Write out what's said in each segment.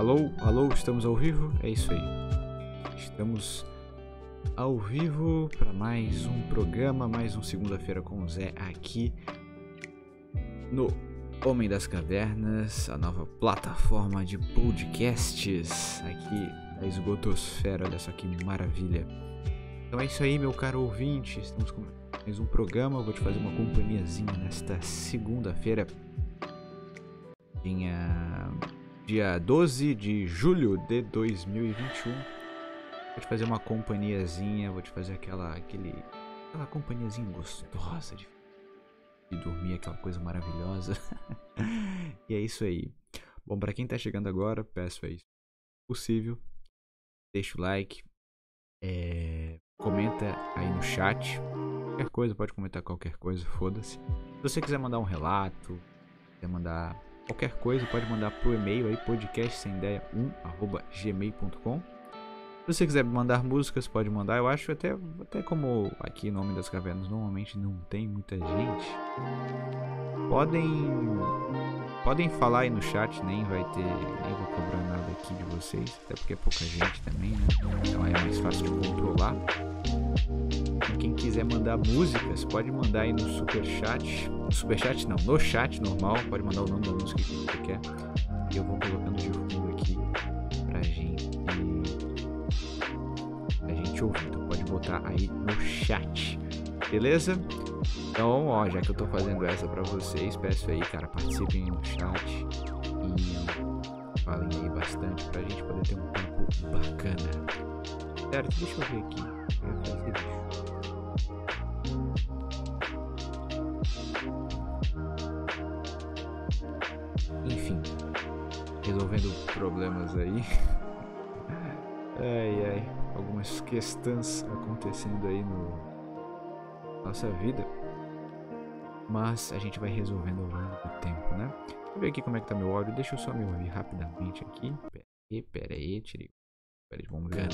Alô, alô, estamos ao vivo? É isso aí. Estamos ao vivo para mais um programa, mais um segunda-feira com o Zé aqui no Homem das Cavernas, a nova plataforma de podcasts aqui da Esgotosfera. Olha só que maravilha. Então é isso aí, meu caro ouvinte. Estamos com mais um programa. Vou te fazer uma companhiazinha nesta segunda-feira. Dia, dia 12 de julho de 2021. Vou te fazer uma companhiazinha, vou te fazer aquela, aquele, aquela companhiazinha gostosa de, de dormir, aquela coisa maravilhosa. e é isso aí. Bom, para quem tá chegando agora, peço aí, se possível, deixa o like, é, comenta aí no chat, qualquer coisa, pode comentar qualquer coisa, foda-se. Se você quiser mandar um relato, quiser mandar qualquer coisa, pode mandar pro e-mail aí, podcastsemdeia1.gmail.com Se você quiser mandar músicas, pode mandar. Eu acho até, até como aqui no Nome das Cavernas normalmente não tem muita gente. Podem podem falar aí no chat, nem vai ter, nem vou cobrar nada aqui de vocês, até porque é pouca gente também, né? Então é mais fácil de controlar. E quem quiser mandar músicas, pode mandar aí no super chat, no super chat não, no chat normal, pode mandar o nome da música que você quer. E eu vou colocando de fundo aqui ouvir. Então pode botar aí no chat. Beleza? Então, ó, já que eu tô fazendo essa pra vocês, peço aí, cara, participem no chat e falem aí bastante pra gente poder ter um tempo bacana. Certo, deixa eu ver aqui. Enfim, resolvendo problemas aí. ai ai, algumas questões acontecendo aí no nossa vida. Mas a gente vai resolvendo ao longo do tempo, né? Deixa eu ver aqui como é que tá meu áudio. Deixa eu só me ouvir rapidamente aqui. Pera aí, pera aí, tirei. Pera aí, vamos ver.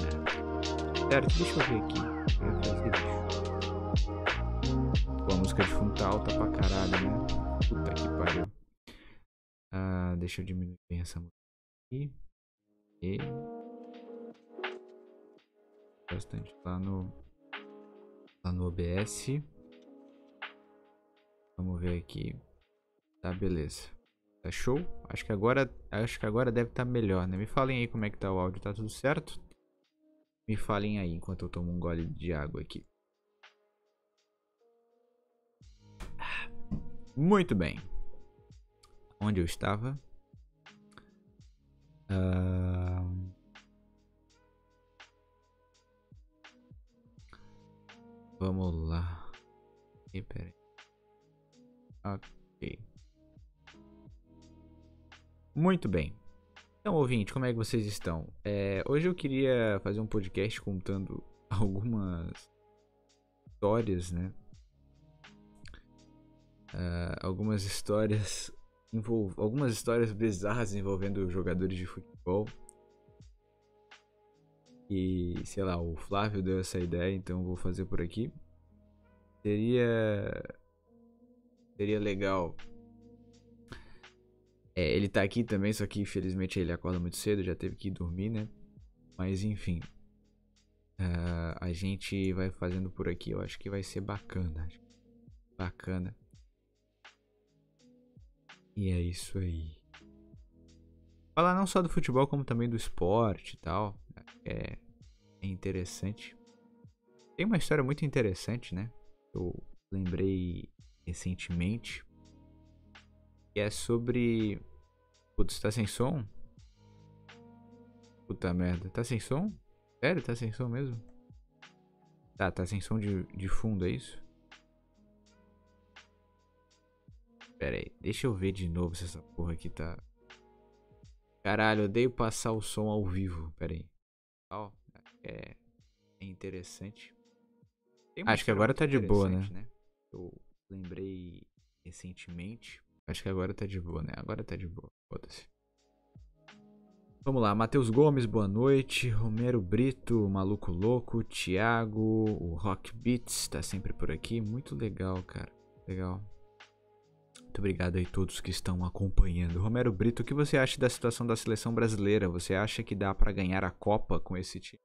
Certo, deixa eu ver aqui. Pô, a música de fundo tá alta pra caralho, né? Puta que pariu. Ah, deixa eu diminuir bem essa música aqui. E. Bastante lá no. Lá no OBS. Vamos ver aqui. Tá, beleza. Tá show? Acho que agora, acho que agora deve estar tá melhor, né? Me falem aí como é que tá o áudio, tá tudo certo? Me falem aí enquanto eu tomo um gole de água aqui. Muito bem. Onde eu estava? Ahn, Vamos lá. Ih, pera aí. Ok. Muito bem. Então, ouvinte, como é que vocês estão? É, hoje eu queria fazer um podcast contando algumas histórias, né? Ah, algumas histórias algumas histórias bizarras envolvendo jogadores de futebol. E, sei lá, o Flávio deu essa ideia, então vou fazer por aqui. Seria. Seria legal. É, ele tá aqui também, só que infelizmente ele acorda muito cedo, já teve que ir dormir, né? Mas enfim. ah, a gente vai fazendo por aqui, eu acho que vai ser bacana. Bacana. E é isso aí. Falar não só do futebol, como também do esporte e tal. É, é interessante. Tem uma história muito interessante, né? Eu lembrei recentemente. Que é sobre. Putz, tá sem som? Puta merda. Tá sem som? Sério? Tá sem som mesmo? Tá, tá sem som de, de fundo, é isso? Pera aí, deixa eu ver de novo se essa porra aqui tá. Caralho, odeio passar o som ao vivo. Pera aí. Ó, é, é interessante. Acho que agora tá de boa, interessante, né? Eu lembrei recentemente. Acho que agora tá de boa, né? Agora tá de boa. Foda-se. Vamos lá, Matheus Gomes, boa noite. Romero Brito, Maluco Louco, Thiago, o Rock Beats tá sempre por aqui. Muito legal, cara. Legal. Muito obrigado aí todos que estão acompanhando. Romero Brito, o que você acha da situação da seleção brasileira? Você acha que dá para ganhar a Copa com esse time?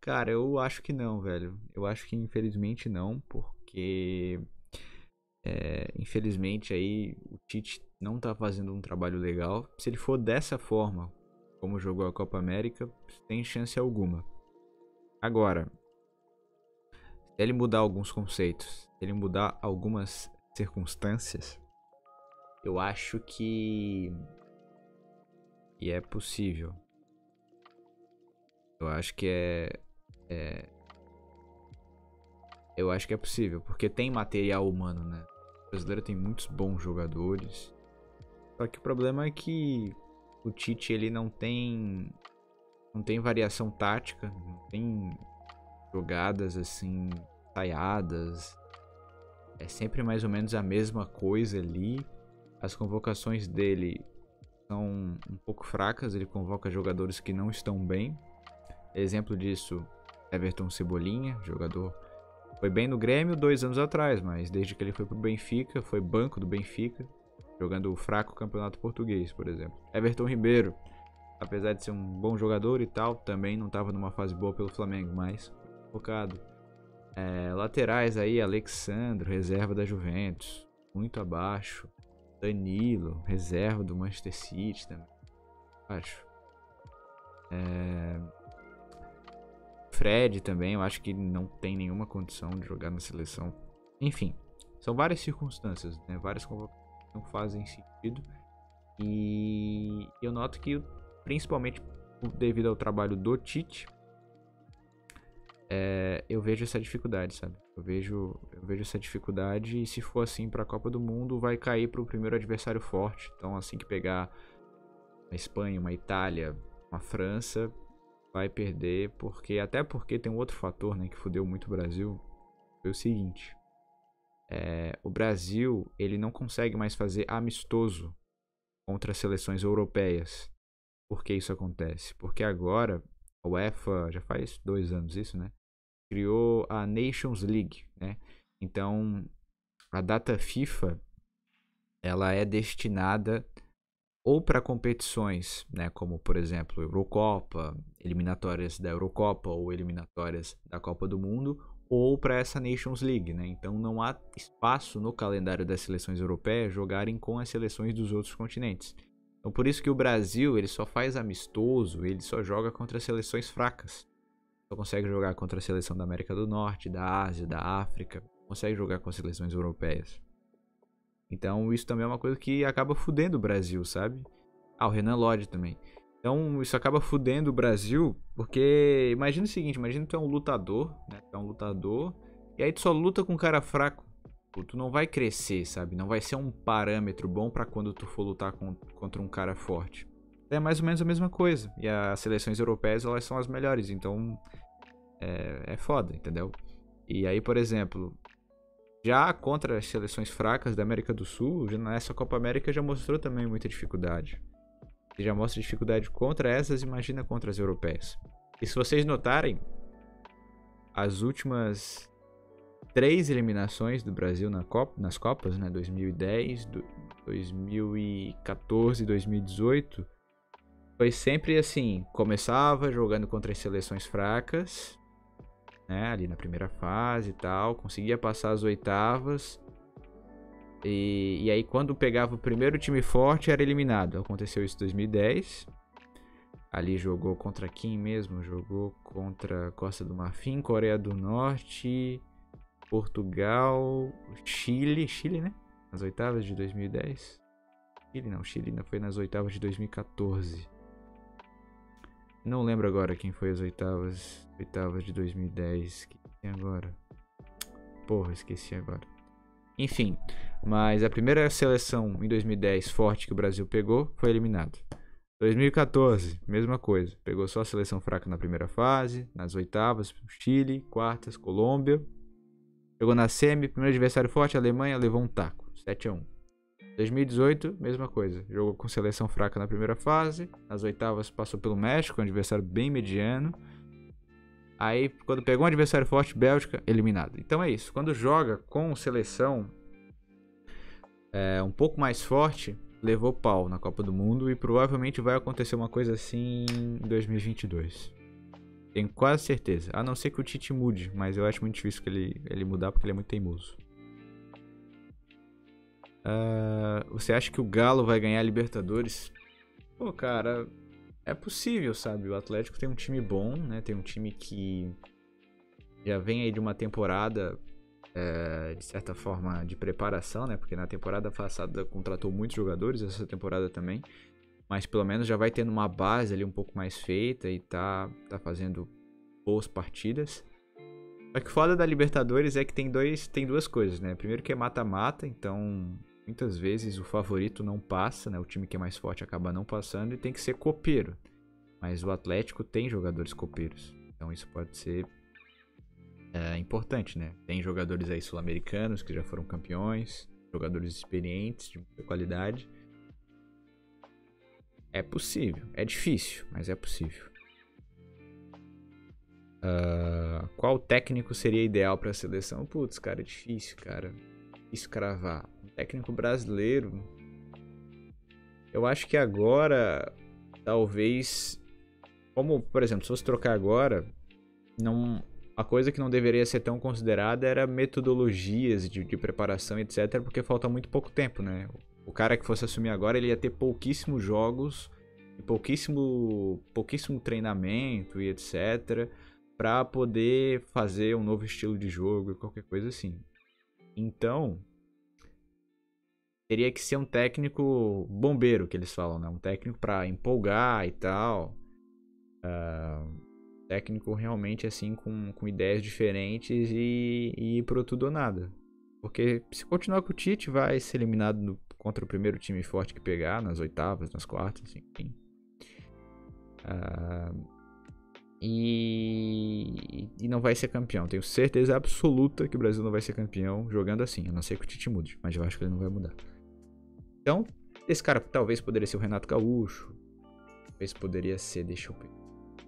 Cara, eu acho que não, velho. Eu acho que infelizmente não, porque é, infelizmente aí o Tite não tá fazendo um trabalho legal. Se ele for dessa forma, como jogou a Copa América, tem chance alguma. Agora, se ele mudar alguns conceitos, se ele mudar algumas circunstâncias, eu acho que e é possível. Eu acho que é, é eu acho que é possível, porque tem material humano, né? O brasileiro tem muitos bons jogadores. Só que o problema é que o Tite ele não tem não tem variação tática, não tem jogadas assim ensaiadas. É sempre mais ou menos a mesma coisa ali. As convocações dele são um pouco fracas, ele convoca jogadores que não estão bem. Exemplo disso, Everton Cebolinha, jogador foi bem no Grêmio dois anos atrás, mas desde que ele foi pro Benfica, foi banco do Benfica, jogando o fraco campeonato português, por exemplo. Everton Ribeiro, apesar de ser um bom jogador e tal, também não estava numa fase boa pelo Flamengo, mas focado. É, laterais aí, Alexandre, reserva da Juventus, muito abaixo. Danilo, reserva do Manchester City também, acho. É... Fred também, eu acho que não tem nenhuma condição de jogar na seleção. Enfim, são várias circunstâncias, né? Várias convocações não fazem sentido. E eu noto que, principalmente devido ao trabalho do Tite, é, eu vejo essa dificuldade, sabe? Eu vejo, eu vejo essa dificuldade e se for assim para a Copa do Mundo, vai cair para o primeiro adversário forte. Então, assim que pegar uma Espanha, uma Itália, uma França, vai perder, porque até porque tem um outro fator, né, que fudeu muito o Brasil, foi o seguinte: é, o Brasil ele não consegue mais fazer amistoso contra seleções europeias. Por que isso acontece? Porque agora a UEFA já faz dois anos isso, né? Criou a Nations League, né? Então a data FIFA ela é destinada ou para competições, né, como por exemplo Eurocopa, eliminatórias da Eurocopa ou eliminatórias da Copa do Mundo, ou para essa Nations League, né? Então não há espaço no calendário das seleções europeias jogarem com as seleções dos outros continentes. Então por isso que o Brasil ele só faz amistoso, ele só joga contra seleções fracas. Só consegue jogar contra a seleção da América do Norte, da Ásia, da África, consegue jogar com as seleções europeias. Então isso também é uma coisa que acaba fudendo o Brasil, sabe? Ah, o Renan Lodge também. Então isso acaba fudendo o Brasil, porque imagina o seguinte, imagina que tu é um lutador, né? Tu é um lutador, e aí tu só luta com um cara fraco. Tu não vai crescer, sabe? Não vai ser um parâmetro bom para quando tu for lutar contra um cara forte. É mais ou menos a mesma coisa. E as seleções europeias, elas são as melhores, então é, é foda, entendeu? E aí, por exemplo, já contra as seleções fracas da América do Sul, nessa Copa América já mostrou também muita dificuldade. Já mostra dificuldade contra essas, imagina contra as europeias. E se vocês notarem, as últimas três eliminações do Brasil na Copa, nas Copas, né, 2010, 2014 e 2018, foi sempre assim, começava jogando contra as seleções fracas, né? Ali na primeira fase e tal. Conseguia passar as oitavas. E, e aí, quando pegava o primeiro time forte, era eliminado. Aconteceu isso em 2010. Ali jogou contra quem mesmo? Jogou contra Costa do Marfim, Coreia do Norte, Portugal, Chile. Chile, né? Nas oitavas de 2010. Chile não, Chile ainda foi nas oitavas de 2014. Não lembro agora quem foi as oitavas, oitavas de 2010. Que tem agora? Porra, esqueci agora. Enfim, mas a primeira seleção em 2010 forte que o Brasil pegou foi eliminado. 2014, mesma coisa. Pegou só a seleção fraca na primeira fase, nas oitavas, Chile, quartas, Colômbia. Chegou na semi, primeiro adversário forte, Alemanha levou um taco, 7 a 1. 2018, mesma coisa. Jogou com seleção fraca na primeira fase. Nas oitavas passou pelo México, um adversário bem mediano. Aí, quando pegou um adversário forte, Bélgica, eliminado. Então é isso. Quando joga com seleção, é, um pouco mais forte levou pau na Copa do Mundo e provavelmente vai acontecer uma coisa assim em 2022. Tenho quase certeza. A não ser que o Tite mude, mas eu acho muito difícil que ele, ele mudar porque ele é muito teimoso. Uh, você acha que o Galo vai ganhar a Libertadores? Pô, cara, é possível, sabe? O Atlético tem um time bom, né? Tem um time que já vem aí de uma temporada, é, de certa forma, de preparação, né? Porque na temporada passada contratou muitos jogadores, essa temporada também. Mas pelo menos já vai tendo uma base ali um pouco mais feita e tá, tá fazendo boas partidas. Só que foda da Libertadores é que tem, dois, tem duas coisas, né? Primeiro que é mata-mata, então muitas vezes o favorito não passa, né? O time que é mais forte acaba não passando e tem que ser copeiro. Mas o Atlético tem jogadores copeiros. Então isso pode ser é, importante, né? Tem jogadores aí sul-americanos que já foram campeões, jogadores experientes, de muita qualidade. É possível. É difícil, mas é possível. Uh, qual técnico seria ideal para a seleção? Putz, cara, é difícil, cara. Difícil cravar técnico brasileiro. Eu acho que agora, talvez, como, por exemplo, se fosse trocar agora, não, a coisa que não deveria ser tão considerada era metodologias de, de preparação, etc, porque falta muito pouco tempo, né? O cara que fosse assumir agora, ele ia ter pouquíssimos jogos, pouquíssimo, pouquíssimo treinamento e etc, para poder fazer um novo estilo de jogo, qualquer coisa assim. Então, teria que ser um técnico bombeiro, que eles falam, né? Um técnico para empolgar e tal. Uh, técnico realmente assim com, com ideias diferentes e, e ir pro tudo ou nada. Porque se continuar com o Tite, vai ser eliminado no, contra o primeiro time forte que pegar, nas oitavas, nas quartas, enfim. Uh, e, e não vai ser campeão. Tenho certeza absoluta que o Brasil não vai ser campeão jogando assim. A não ser que o Tite mude, mas eu acho que ele não vai mudar. Então, esse cara talvez poderia ser o Renato Gaúcho. Talvez poderia ser, deixa eu ver.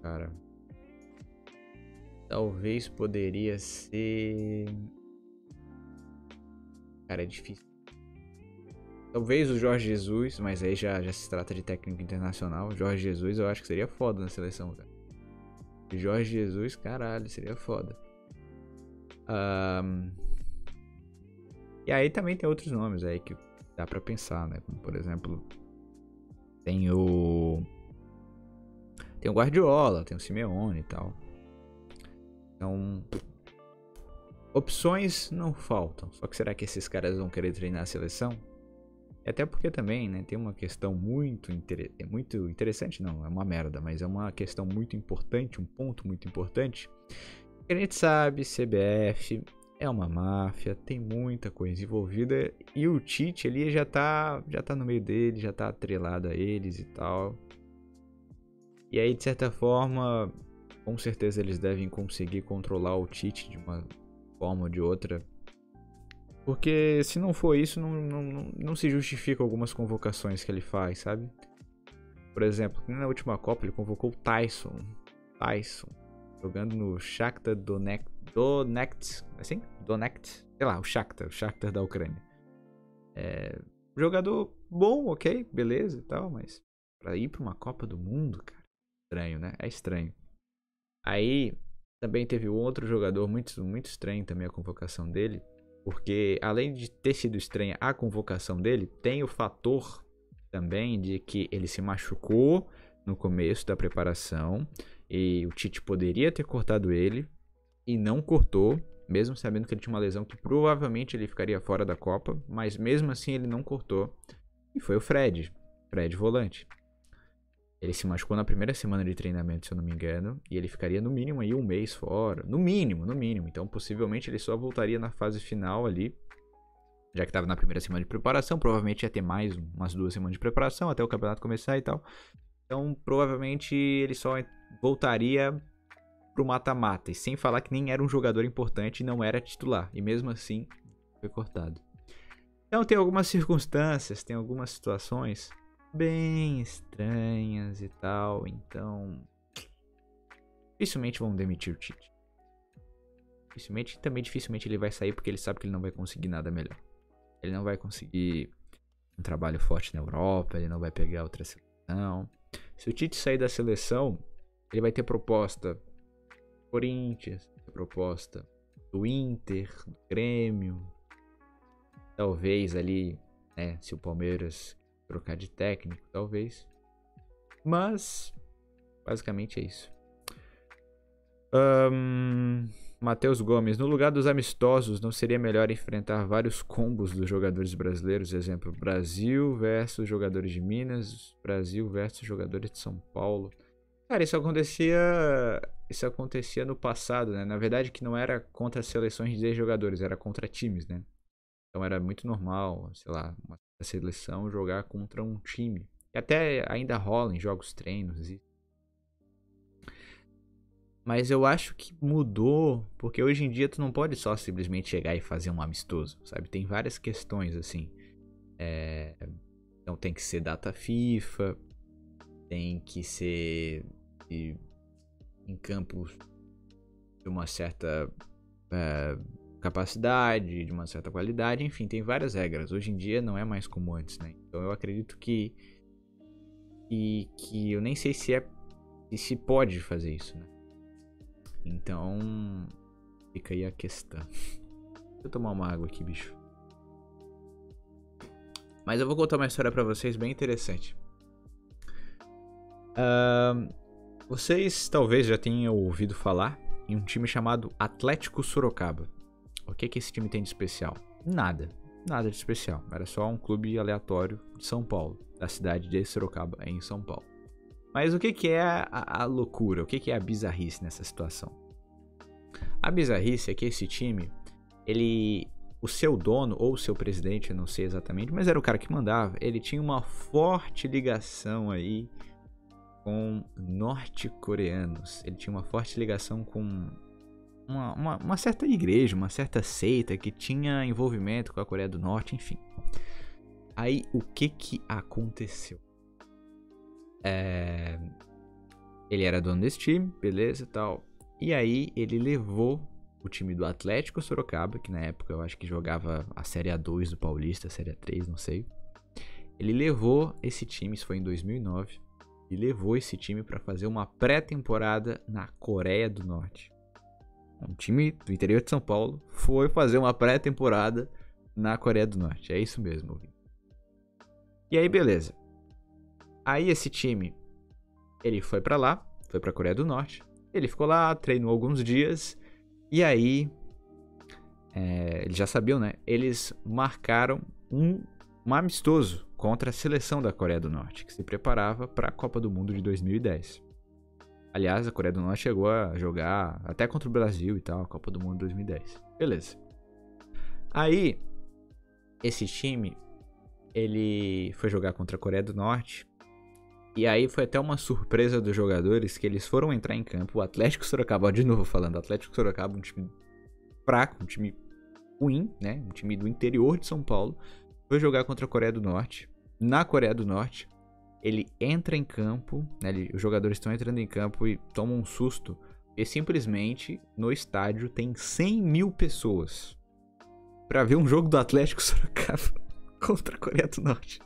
Cara. Talvez poderia ser. Cara, é difícil. Talvez o Jorge Jesus, mas aí já, já se trata de técnico internacional. Jorge Jesus eu acho que seria foda na seleção, cara. Jorge Jesus, caralho, seria foda. Um... E aí também tem outros nomes aí que dá para pensar, né? Como, por exemplo, tem o tem o Guardiola, tem o Simeone e tal. Então, opções não faltam. Só que será que esses caras vão querer treinar a seleção? Até porque também, né, tem uma questão muito, inter... É muito interessante, não, é uma merda, mas é uma questão muito importante, um ponto muito importante. A gente sabe, CBF é uma máfia, tem muita coisa envolvida e o Tite ali já tá, já tá no meio dele, já tá atrelado a eles e tal. E aí, de certa forma, com certeza eles devem conseguir controlar o Tite de uma forma ou de outra. Porque se não for isso, não, não, não se justifica algumas convocações que ele faz, sabe? Por exemplo, na última Copa ele convocou o Tyson. Tyson. Jogando no Shakhtar Donetsk Donetsk, assim? Donetsk, sei lá, o Shakhtar, o Shakhtar da Ucrânia. É, jogador bom, ok, beleza e tal, mas pra ir pra uma Copa do Mundo, cara, estranho, né? É estranho. Aí também teve outro jogador muito, muito estranho também a convocação dele, porque além de ter sido estranha a convocação dele, tem o fator também de que ele se machucou no começo da preparação e o Tite poderia ter cortado ele e não cortou, mesmo sabendo que ele tinha uma lesão que provavelmente ele ficaria fora da Copa, mas mesmo assim ele não cortou. E foi o Fred, Fred volante. Ele se machucou na primeira semana de treinamento, se eu não me engano, e ele ficaria no mínimo aí um mês fora, no mínimo, no mínimo. Então possivelmente ele só voltaria na fase final ali, já que estava na primeira semana de preparação, provavelmente ia ter mais umas duas semanas de preparação até o campeonato começar e tal. Então provavelmente ele só voltaria pro mata-mata. E sem falar que nem era um jogador importante e não era titular. E mesmo assim, foi cortado. Então tem algumas circunstâncias, tem algumas situações bem estranhas e tal. Então. Dificilmente vão demitir o Tite. Dificilmente, também dificilmente ele vai sair porque ele sabe que ele não vai conseguir nada melhor. ele não vai conseguir um trabalho forte na Europa, ele não vai pegar outra seleção. Se o Tite sair da seleção, ele vai ter proposta Corinthians, proposta do Inter, do Grêmio. Talvez ali, né, se o Palmeiras trocar de técnico, talvez. Mas, basicamente é isso. Um, Matheus Gomes, no lugar dos amistosos, não seria melhor enfrentar vários combos dos jogadores brasileiros? Exemplo, Brasil versus jogadores de Minas, Brasil versus jogadores de São Paulo. Cara, isso acontecia, isso acontecia no passado, né? Na verdade, que não era contra seleções de jogadores, era contra times, né? Então era muito normal, sei lá, uma seleção jogar contra um time. E até ainda rola em jogos treinos. E... Mas eu acho que mudou, porque hoje em dia tu não pode só simplesmente chegar e fazer um amistoso, sabe? Tem várias questões assim. É... Então tem que ser data FIFA, tem que ser em campos de uma certa é, capacidade, de uma certa qualidade, enfim, tem várias regras. Hoje em dia não é mais como antes, né? Então eu acredito que e que eu nem sei se é se pode fazer isso, né? Então fica aí a questão. Deixa eu tomar uma água aqui, bicho. Mas eu vou contar uma história para vocês bem interessante. Uh, vocês talvez já tenham ouvido falar em um time chamado Atlético Sorocaba. O que, que esse time tem de especial? Nada. Nada de especial. Era só um clube aleatório de São Paulo, da cidade de Sorocaba, em São Paulo. Mas o que, que é a, a loucura? O que, que é a bizarrice nessa situação? A bizarrice é que esse time, ele. O seu dono, ou o seu presidente, eu não sei exatamente, mas era o cara que mandava, ele tinha uma forte ligação aí com norte-coreanos. Ele tinha uma forte ligação com uma, uma, uma, certa igreja, uma certa seita que tinha envolvimento com a Coreia do Norte, enfim. Aí o que que aconteceu? É... Ele era dono desse time, beleza e tal. E aí ele levou o time do Atlético Sorocaba, que na época eu acho que jogava a Série A2 do Paulista, a Série A3, não sei. Ele levou esse time, isso foi em 2009 e levou esse time para fazer uma pré-temporada na Coreia do Norte. Um time do interior de São Paulo foi fazer uma pré-temporada na Coreia do Norte. É isso mesmo. E aí, beleza. Aí esse time, ele foi para lá, foi para Coreia do Norte. Ele ficou lá, treinou alguns dias. E aí, é, eles já sabiam, né? Eles marcaram um, um amistoso contra a seleção da Coreia do Norte, que se preparava para a Copa do Mundo de 2010. Aliás, a Coreia do Norte chegou a jogar até contra o Brasil e tal, a Copa do Mundo de 2010. Beleza. Aí, esse time, ele foi jogar contra a Coreia do Norte. E aí foi até uma surpresa dos jogadores que eles foram entrar em campo. O Atlético Sorocaba, de novo falando, Atlético Sorocaba, um time fraco, um time ruim, né? Um time do interior de São Paulo. Foi jogar contra a Coreia do Norte na Coreia do Norte. Ele entra em campo, né, ele, os jogadores estão entrando em campo e tomam um susto. E simplesmente no estádio tem 100 mil pessoas para ver um jogo do Atlético Sorocaba contra a Coreia do Norte.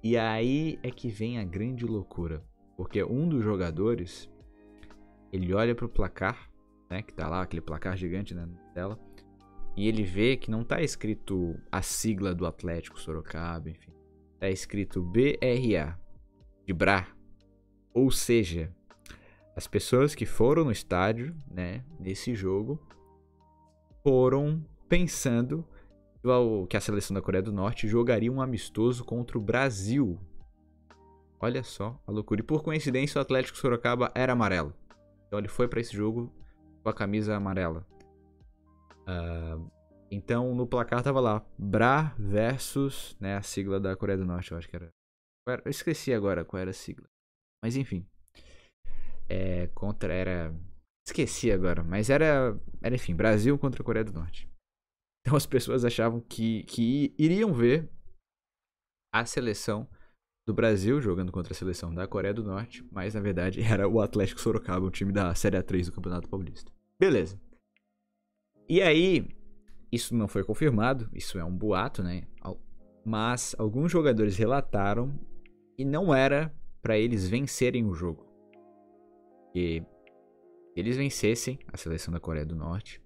E aí é que vem a grande loucura, porque um dos jogadores ele olha pro placar, né, que tá lá aquele placar gigante né, na tela, e ele vê que não tá escrito a sigla do Atlético Sorocaba, enfim tá escrito BRA, de Bra. Ou seja, as pessoas que foram no estádio, né, nesse jogo, foram pensando que a seleção da Coreia do Norte jogaria um amistoso contra o Brasil. Olha só a loucura. E por coincidência, o Atlético Sorocaba era amarelo. Então ele foi para esse jogo com a camisa amarela. Uh, então no placar tava lá, Bra versus, né, a sigla da Coreia do Norte, eu acho que era. Eu esqueci agora qual era a sigla. Mas enfim. É, contra era. Esqueci agora, mas era. Era, enfim, Brasil contra Coreia do Norte. Então as pessoas achavam que, que iriam ver a seleção do Brasil jogando contra a seleção da Coreia do Norte, mas na verdade era o Atlético Sorocaba, o time da Série A3 do Campeonato Paulista. Beleza. E aí, Isso não foi confirmado, isso é um boato, né? Mas alguns jogadores relataram que não era para eles vencerem o jogo. Que eles vencessem a seleção da Coreia do Norte,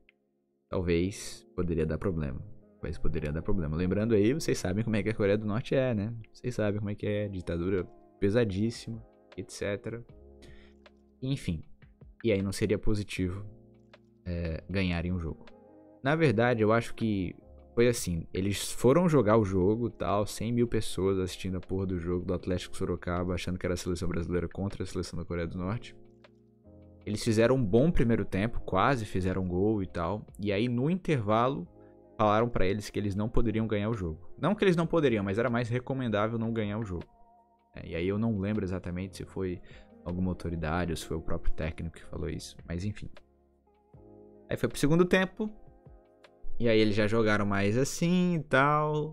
talvez poderia dar problema. Talvez poderia dar problema. Lembrando aí, vocês sabem como é que a Coreia do Norte é, né? Vocês sabem como é que é, ditadura pesadíssima, etc. Enfim. E aí não seria positivo é, ganharem o jogo. Na verdade, eu acho que foi assim, eles foram jogar o jogo, tal, 100 mil pessoas assistindo a porra do jogo do Atlético Sorocaba, achando que era a seleção brasileira contra a seleção da Coreia do Norte. Eles fizeram um bom primeiro tempo, quase fizeram gol e tal. E aí no intervalo falaram para eles que eles não poderiam ganhar o jogo. Não que eles não poderiam, mas era mais recomendável não ganhar o jogo. É, e aí eu não lembro exatamente se foi alguma autoridade ou se foi o próprio técnico que falou isso, mas enfim. Aí foi pro segundo tempo. E aí eles já jogaram mais assim e tal.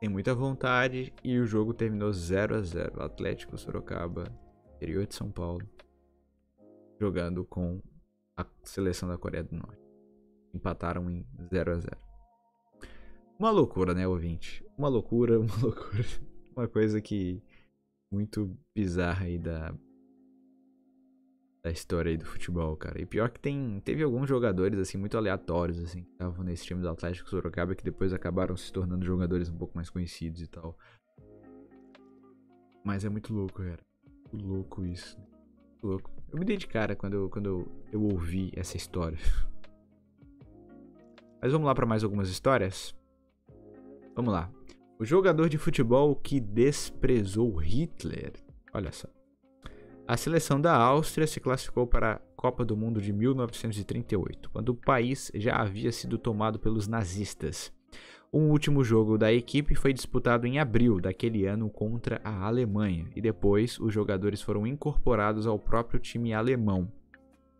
Tem muita vontade. E o jogo terminou 0 a 0 Atlético Sorocaba, interior de São Paulo. Jogando com a seleção da Coreia do Norte. Empataram em 0 a 0 Uma loucura, né, ouvinte? Uma loucura, uma loucura. Uma coisa que. Muito bizarra aí da da história aí do futebol, cara. E pior que tem, teve alguns jogadores, assim, muito aleatórios, assim, que estavam nesse time do Atlético Sorocaba que depois acabaram se tornando jogadores um pouco mais conhecidos e tal. Mas é muito louco, cara. Muito louco isso. Muito louco. Eu me dei de cara quando eu, quando eu, ouvi essa história. Mas vamos lá para mais algumas histórias? Vamos lá. O jogador de futebol que desprezou Hitler. Olha só. A seleção da Áustria se classificou para a Copa do Mundo de 1938, quando o país já havia sido tomado pelos nazistas. O último jogo da equipe foi disputado em abril daquele ano contra a Alemanha, e depois os jogadores foram incorporados ao próprio time alemão.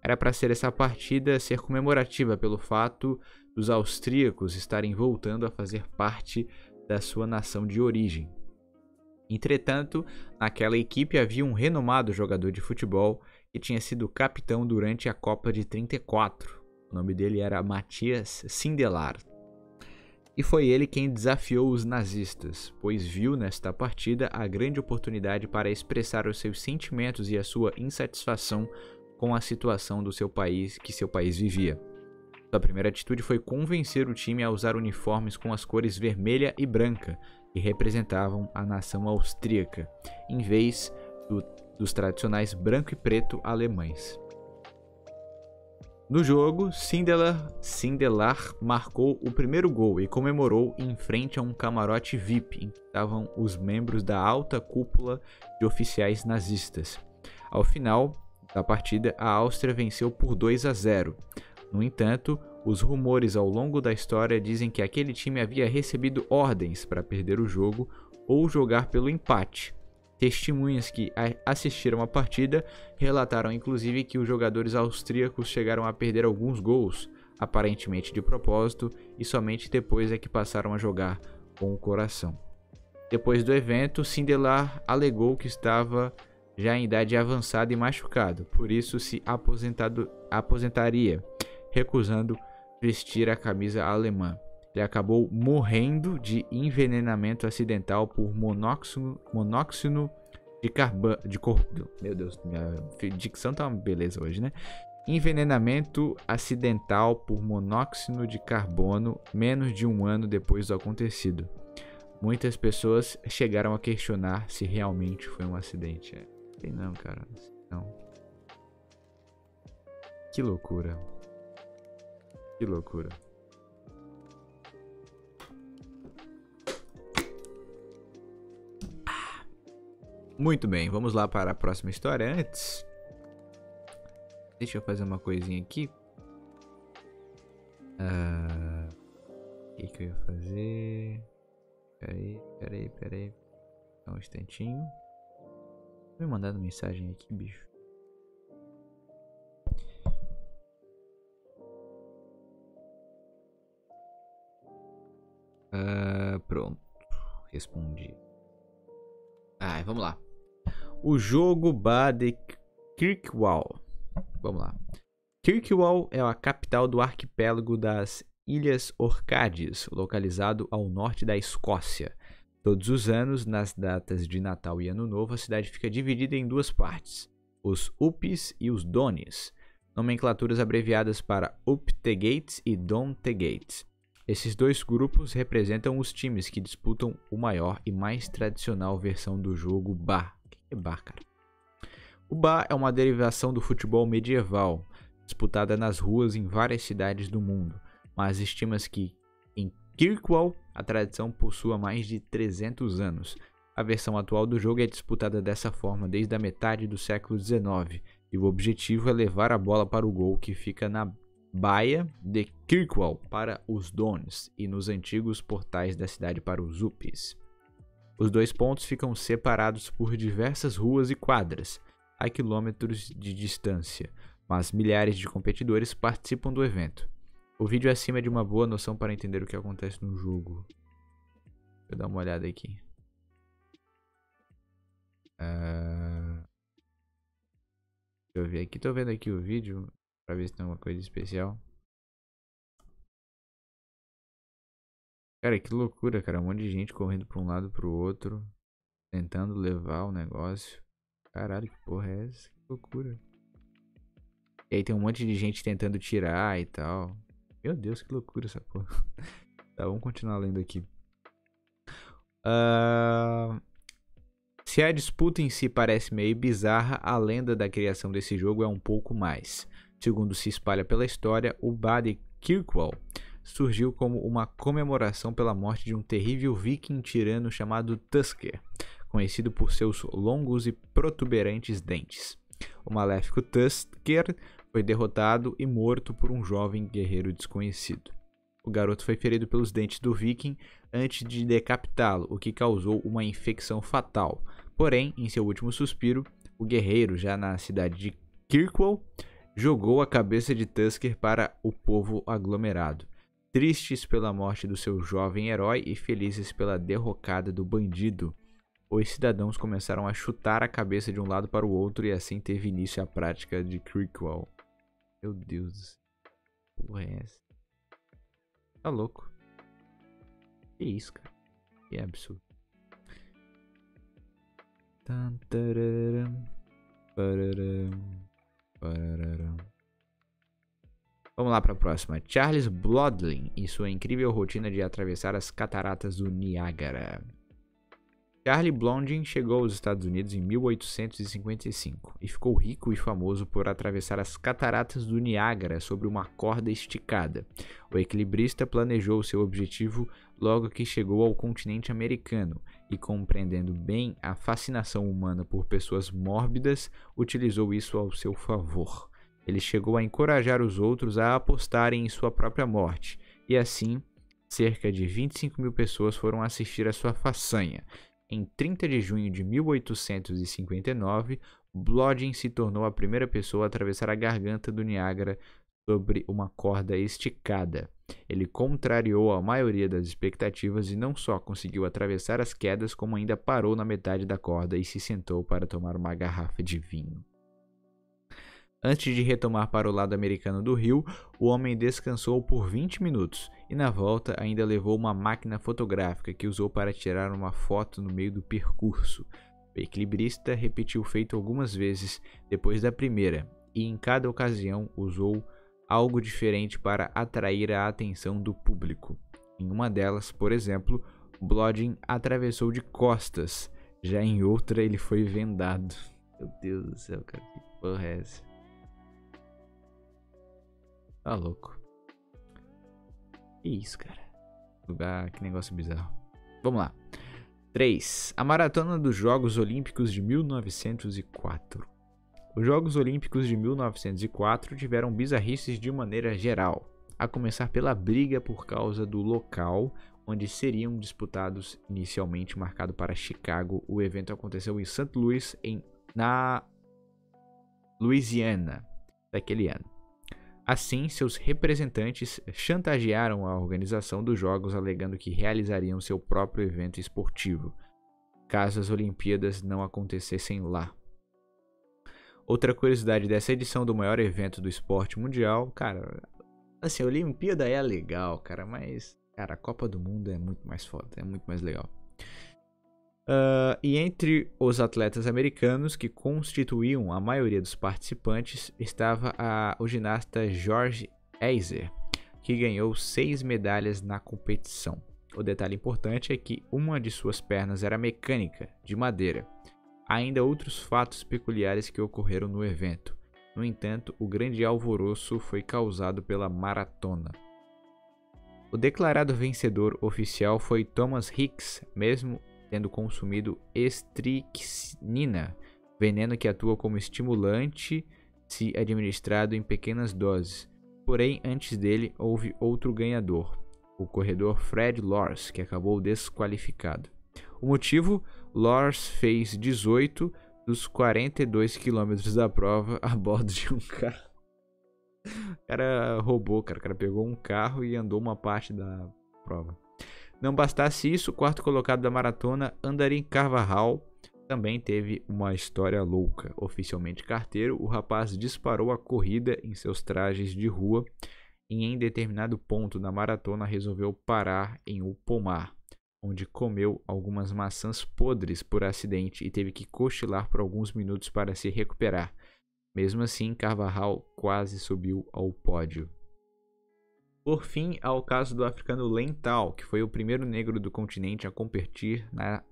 Era para ser essa partida ser comemorativa pelo fato dos austríacos estarem voltando a fazer parte da sua nação de origem. Entretanto, naquela equipe havia um renomado jogador de futebol que tinha sido capitão durante a Copa de 34. O nome dele era Matias Sindelar. E foi ele quem desafiou os nazistas, pois viu nesta partida a grande oportunidade para expressar os seus sentimentos e a sua insatisfação com a situação do seu país que seu país vivia. Sua primeira atitude foi convencer o time a usar uniformes com as cores vermelha e branca, que representavam a nação austríaca, em vez do, dos tradicionais branco e preto alemães. No jogo, Sindelar, Sindelar marcou o primeiro gol e comemorou em frente a um camarote VIP em que estavam os membros da alta cúpula de oficiais nazistas. Ao final da partida, a Áustria venceu por 2 a 0. No entanto, os rumores ao longo da história dizem que aquele time havia recebido ordens para perder o jogo ou jogar pelo empate. Testemunhas que assistiram a partida relataram inclusive que os jogadores austríacos chegaram a perder alguns gols, aparentemente de propósito, e somente depois é que passaram a jogar com o coração. Depois do evento, Sindelar alegou que estava já em idade avançada e machucado, por isso se aposentaria recusando vestir a camisa alemã. Ele acabou morrendo de envenenamento acidental por monóxido, monóxido de carbono. De cor... Meu Deus, minha dicção tá uma beleza hoje, né? Envenenamento acidental por monóxido de carbono menos de um ano depois do acontecido. Muitas pessoas chegaram a questionar se realmente foi um acidente. É, não, cara. Não. Que loucura. Que loucura. Muito bem, vamos lá para a próxima história. Antes, deixa eu fazer uma coisinha aqui. Ah, o que, que eu ia fazer? Peraí, peraí, peraí. Só um instantinho. Me mandando mensagem aqui, bicho. Uh, pronto. Respondi. Ah, vamos lá. O jogo Bade Kirkwall. Vamos lá. Kirkwall é a capital do arquipélago das Ilhas Orcades, localizado ao norte da Escócia. Todos os anos, nas datas de Natal e Ano Novo, a cidade fica dividida em duas partes: os Upes e os Dones, nomenclaturas abreviadas para Up-Tegates e Don-Tegates. Esses dois grupos representam os times que disputam o maior e mais tradicional versão do jogo Bar. O que é Bar, cara? O Bar é uma derivação do futebol medieval, disputada nas ruas em várias cidades do mundo, mas estima-se que em Kirkwall a tradição possua mais de 300 anos. A versão atual do jogo é disputada dessa forma desde a metade do século XIX, e o objetivo é levar a bola para o gol que fica na baia de Kirkwall para os Dons e nos antigos portais da cidade para os Upis. Os dois pontos ficam separados por diversas ruas e quadras, a quilômetros de distância, mas milhares de competidores participam do evento. O vídeo acima é de uma boa noção para entender o que acontece no jogo. Deixa eu dar uma olhada aqui. Uh... Deixa eu ver aqui. Tô vendo aqui o vídeo. Pra ver se tem alguma coisa especial. Cara, que loucura, cara. Um monte de gente correndo pra um lado pro outro. Tentando levar o negócio. Caralho, que porra é essa? Que loucura. E aí tem um monte de gente tentando tirar e tal. Meu Deus, que loucura essa porra. tá, vamos continuar lendo aqui. Uh... Se a disputa em si parece meio bizarra, a lenda da criação desse jogo é um pouco mais. Segundo se espalha pela história, o Bade Kirkwall surgiu como uma comemoração pela morte de um terrível viking tirano chamado Tusker, conhecido por seus longos e protuberantes dentes. O maléfico Tusker foi derrotado e morto por um jovem guerreiro desconhecido. O garoto foi ferido pelos dentes do viking antes de decapitá-lo, o que causou uma infecção fatal. Porém, em seu último suspiro, o guerreiro, já na cidade de Kirkwall, jogou a cabeça de Tusker para o povo aglomerado, tristes pela morte do seu jovem herói e felizes pela derrocada do bandido. Os cidadãos começaram a chutar a cabeça de um lado para o outro e assim teve início a prática de Creekwell. Meu Deus. Porra é essa? Tá louco. Que isso, cara? Que absurdo. Tan, pararam. Vamos lá para a próxima. Charles Blodlin e sua incrível rotina de atravessar as cataratas do Niágara. Charlie Blondin chegou aos Estados Unidos em 1855 e ficou rico e famoso por atravessar as cataratas do Niágara sobre uma corda esticada. O equilibrista planejou seu objetivo logo que chegou ao continente americano e, compreendendo bem a fascinação humana por pessoas mórbidas, utilizou isso ao seu favor. Ele chegou a encorajar os outros a apostarem em sua própria morte, e assim, cerca de 25 mil pessoas foram assistir a sua façanha em 30 de junho de 1859, Blodgett se tornou a primeira pessoa a atravessar a garganta do Niágara sobre uma corda esticada. Ele contrariou a maioria das expectativas e não só conseguiu atravessar as quedas, como ainda parou na metade da corda e se sentou para tomar uma garrafa de vinho. Antes de retomar para o lado americano do rio, o homem descansou por 20 minutos e, na volta, ainda levou uma máquina fotográfica que usou para tirar uma foto no meio do percurso. O equilibrista repetiu o feito algumas vezes depois da primeira e, em cada ocasião, usou algo diferente para atrair a atenção do público. Em uma delas, por exemplo, Blodgett atravessou de costas, já em outra, ele foi vendado. Meu Deus do céu, cara, que porra é essa? Tá louco. Que isso, cara. Lugar, que negócio bizarro. Vamos lá. 3. A Maratona dos Jogos Olímpicos de 1904. Os Jogos Olímpicos de 1904 tiveram bizarrices de maneira geral, a começar pela briga por causa do local onde seriam disputados, inicialmente marcado para Chicago. O evento aconteceu em St. Louis, em, na Louisiana, daquele ano. Assim, seus representantes chantagearam a organização dos Jogos alegando que realizariam seu próprio evento esportivo, caso as Olimpíadas não acontecessem lá. Outra curiosidade dessa edição do maior evento do esporte mundial, cara, Assim, a Olimpíada é legal, cara, mas, cara, a Copa do Mundo é muito mais foda, é muito mais legal. Uh, e entre os atletas americanos que constituíam a maioria dos participantes estava a, o ginasta George Eiser, que ganhou seis medalhas na competição. O detalhe importante é que uma de suas pernas era mecânica, de madeira. Ainda outros fatos peculiares que ocorreram no evento. No entanto, o grande alvoroço foi causado pela maratona. O declarado vencedor oficial foi Thomas Hicks, mesmo tendo consumido estricnina, veneno que atua como estimulante se administrado em pequenas doses. Porém, antes dele houve outro ganhador, o corredor Fred Lors, que acabou desqualificado. O motivo? Lors fez 18 dos 42 quilômetros da prova a bordo de um carro. O cara roubou, cara. O cara pegou um carro e andou uma parte da prova. Não bastasse isso, o quarto colocado da maratona, Andarim Carvajal, também teve uma história louca. Oficialmente carteiro, o rapaz disparou a corrida em seus trajes de rua e em determinado ponto da maratona resolveu parar em um pomar, onde comeu algumas maçãs podres por acidente e teve que cochilar por alguns minutos para se recuperar. Mesmo assim, Carvajal quase subiu ao pódio. Por fim, há o caso do africano Lental, que foi o primeiro negro do continente a competir na,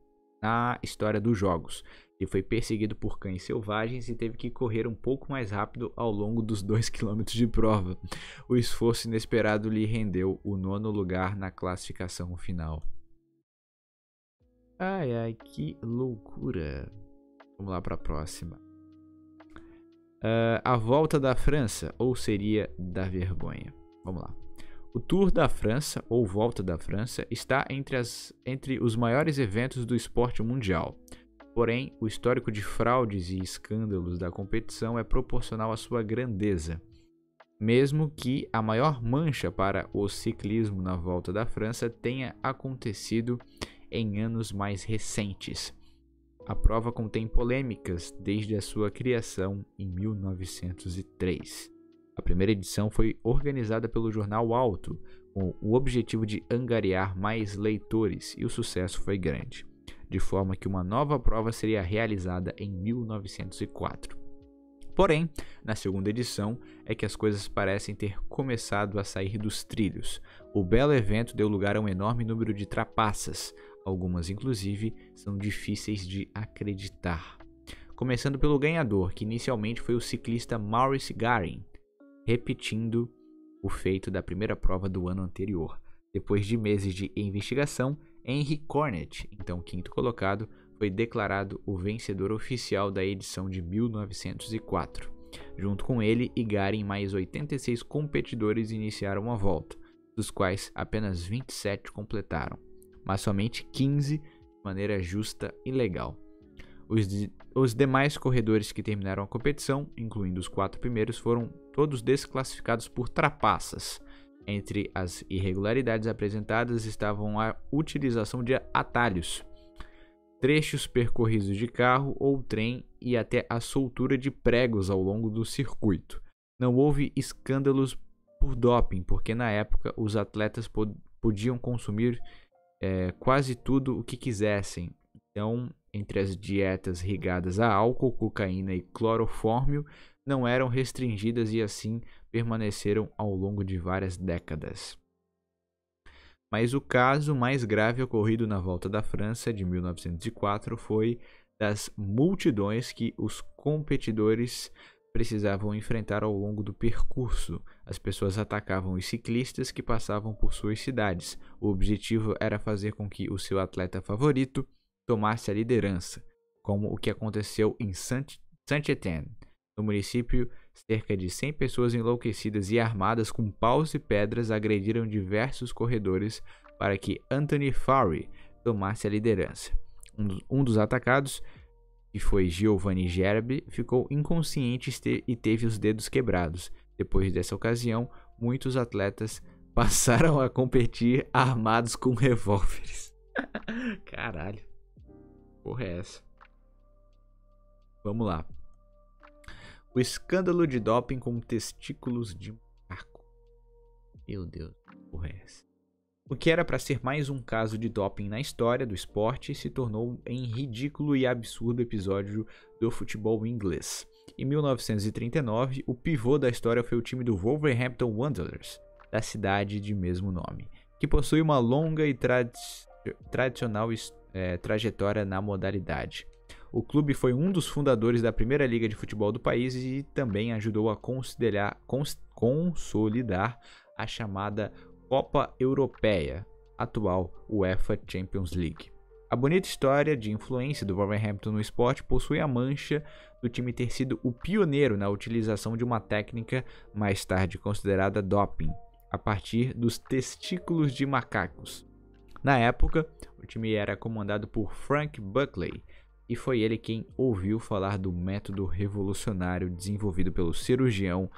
na história dos jogos. Ele foi perseguido por cães selvagens e teve que correr um pouco mais rápido ao longo dos 2 km de prova. O esforço inesperado lhe rendeu o nono lugar na classificação final. Ai ai, que loucura! Vamos lá para a próxima. Uh, a volta da França, ou seria da vergonha? Vamos lá. O Tour da França, ou Volta da França, está entre, as, entre os maiores eventos do esporte mundial. Porém, o histórico de fraudes e escândalos da competição é proporcional à sua grandeza. Mesmo que a maior mancha para o ciclismo na Volta da França tenha acontecido em anos mais recentes. A prova contém polêmicas desde a sua criação em 1903. A primeira edição foi organizada pelo jornal Alto, com o objetivo de angariar mais leitores, e o sucesso foi grande, de forma que uma nova prova seria realizada em 1904. Porém, na segunda edição é que as coisas parecem ter começado a sair dos trilhos. O belo evento deu lugar a um enorme número de trapaças, algumas inclusive são difíceis de acreditar. Começando pelo ganhador, que inicialmente foi o ciclista Maurice Garin, repetindo o feito da primeira prova do ano anterior. Depois de meses de investigação, Henry Cornet, então quinto colocado, foi declarado o vencedor oficial da edição de 1904. Junto com ele e Garin, mais 86 competidores iniciaram a volta, dos quais apenas 27 completaram, mas somente 15 de maneira justa e legal. Os, de, os demais corredores que terminaram a competição, incluindo os quatro primeiros, foram todos desclassificados por trapaças. Entre as irregularidades apresentadas estavam a utilização de atalhos, trechos percorridos de carro ou trem e até a soltura de pregos ao longo do circuito. Não houve escândalos por doping, porque na época os atletas pod podiam consumir é, quase tudo o que quisessem. Então, entre as dietas ligadas a álcool, cocaína e clorofórmio não eram restringidas e assim permaneceram ao longo de várias décadas. Mas o caso mais grave ocorrido na volta da França de 1904 foi das multidões que os competidores precisavam enfrentar ao longo do percurso. As pessoas atacavam os ciclistas que passavam por suas cidades. O objetivo era fazer com que o seu atleta favorito tomasse a liderança, como o que aconteceu em Saint-Étienne. No município, cerca de 100 pessoas enlouquecidas e armadas com paus e pedras agrediram diversos corredores para que Anthony Fowey tomasse a liderança. Um dos atacados, que foi Giovanni Gerbi, ficou inconsciente e teve os dedos quebrados. Depois dessa ocasião, muitos atletas passaram a competir armados com revólveres. Caralho porra é essa? Vamos lá. O escândalo de doping com testículos de macaco. Meu Deus, porra é essa? O que era para ser mais um caso de doping na história do esporte se tornou em ridículo e absurdo episódio do futebol inglês. Em 1939, o pivô da história foi o time do Wolverhampton Wanderers, da cidade de mesmo nome, que possui uma longa e trad tradicional é, trajetória na modalidade. O clube foi um dos fundadores da primeira liga de futebol do país e também ajudou a consolidar a chamada Copa Europeia, atual UEFA Champions League. A bonita história de influência do Wolverhampton no esporte possui a mancha do time ter sido o pioneiro na utilização de uma técnica mais tarde considerada doping, a partir dos testículos de macacos. Na época, o time era comandado por Frank Buckley, e foi ele quem ouviu falar do método revolucionário desenvolvido pelo cirurgião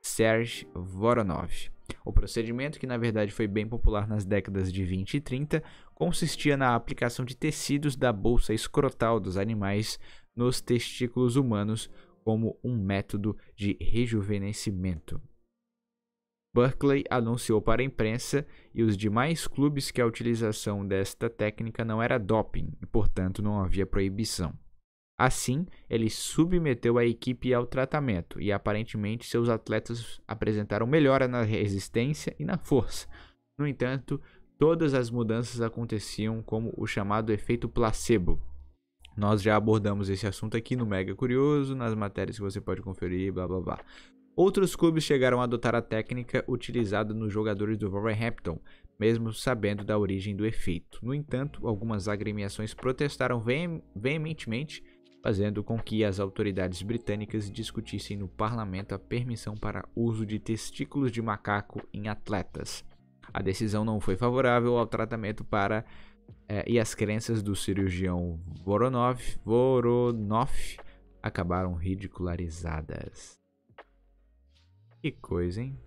Serge Voronov. O procedimento, que na verdade foi bem popular nas décadas de 20 e 30, consistia na aplicação de tecidos da bolsa escrotal dos animais nos testículos humanos como um método de rejuvenescimento. Berkeley anunciou para a imprensa e os demais clubes que a utilização desta técnica não era doping e, portanto, não havia proibição. Assim, ele submeteu a equipe ao tratamento e aparentemente seus atletas apresentaram melhora na resistência e na força. No entanto, todas as mudanças aconteciam como o chamado efeito placebo. Nós já abordamos esse assunto aqui no Mega Curioso, nas matérias que você pode conferir, blá blá blá. Outros clubes chegaram a adotar a técnica utilizada nos jogadores do Wolverhampton, mesmo sabendo da origem do efeito. No entanto, algumas agremiações protestaram veementemente fazendo com que as autoridades britânicas discutissem no parlamento a permissão para uso de testículos de macaco em atletas. A decisão não foi favorável ao tratamento para eh, e as crenças do cirurgião Voronov, Voronov acabaram ridicularizadas. Que coisa, hein?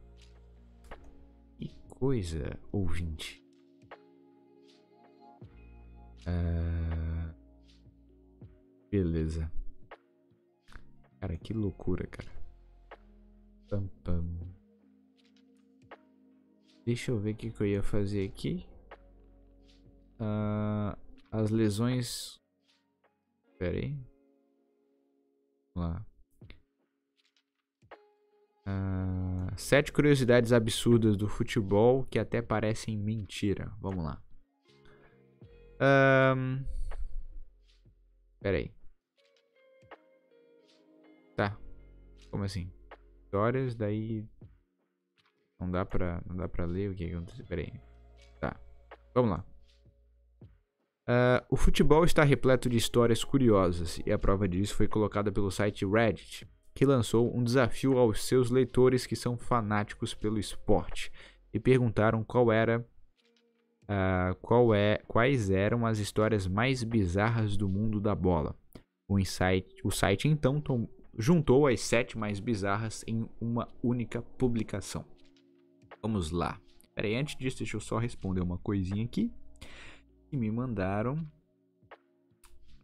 Que coisa, ouvinte. Uh... Beleza. Cara, que loucura, cara. Pam, pam. Deixa eu ver o que, que eu ia fazer aqui. Uh, as lesões. Pera aí. Vamos lá. Uh, sete curiosidades absurdas do futebol que até parecem mentira. Vamos lá. Um, pera aí. Tá. Como assim? Histórias, daí. Não dá pra, não dá pra ler o que aconteceu. Pera aí. Tá. Vamos lá. Uh, o futebol está repleto de histórias curiosas e a prova disso foi colocada pelo site Reddit, que lançou um desafio aos seus leitores que são fanáticos pelo esporte e perguntaram qual era uh, qual é, quais eram as histórias mais bizarras do mundo da bola. O, insight, o site então tom, juntou as sete mais bizarras em uma única publicação. Vamos lá. Peraí, antes disso, deixa eu só responder uma coisinha aqui. Que me mandaram.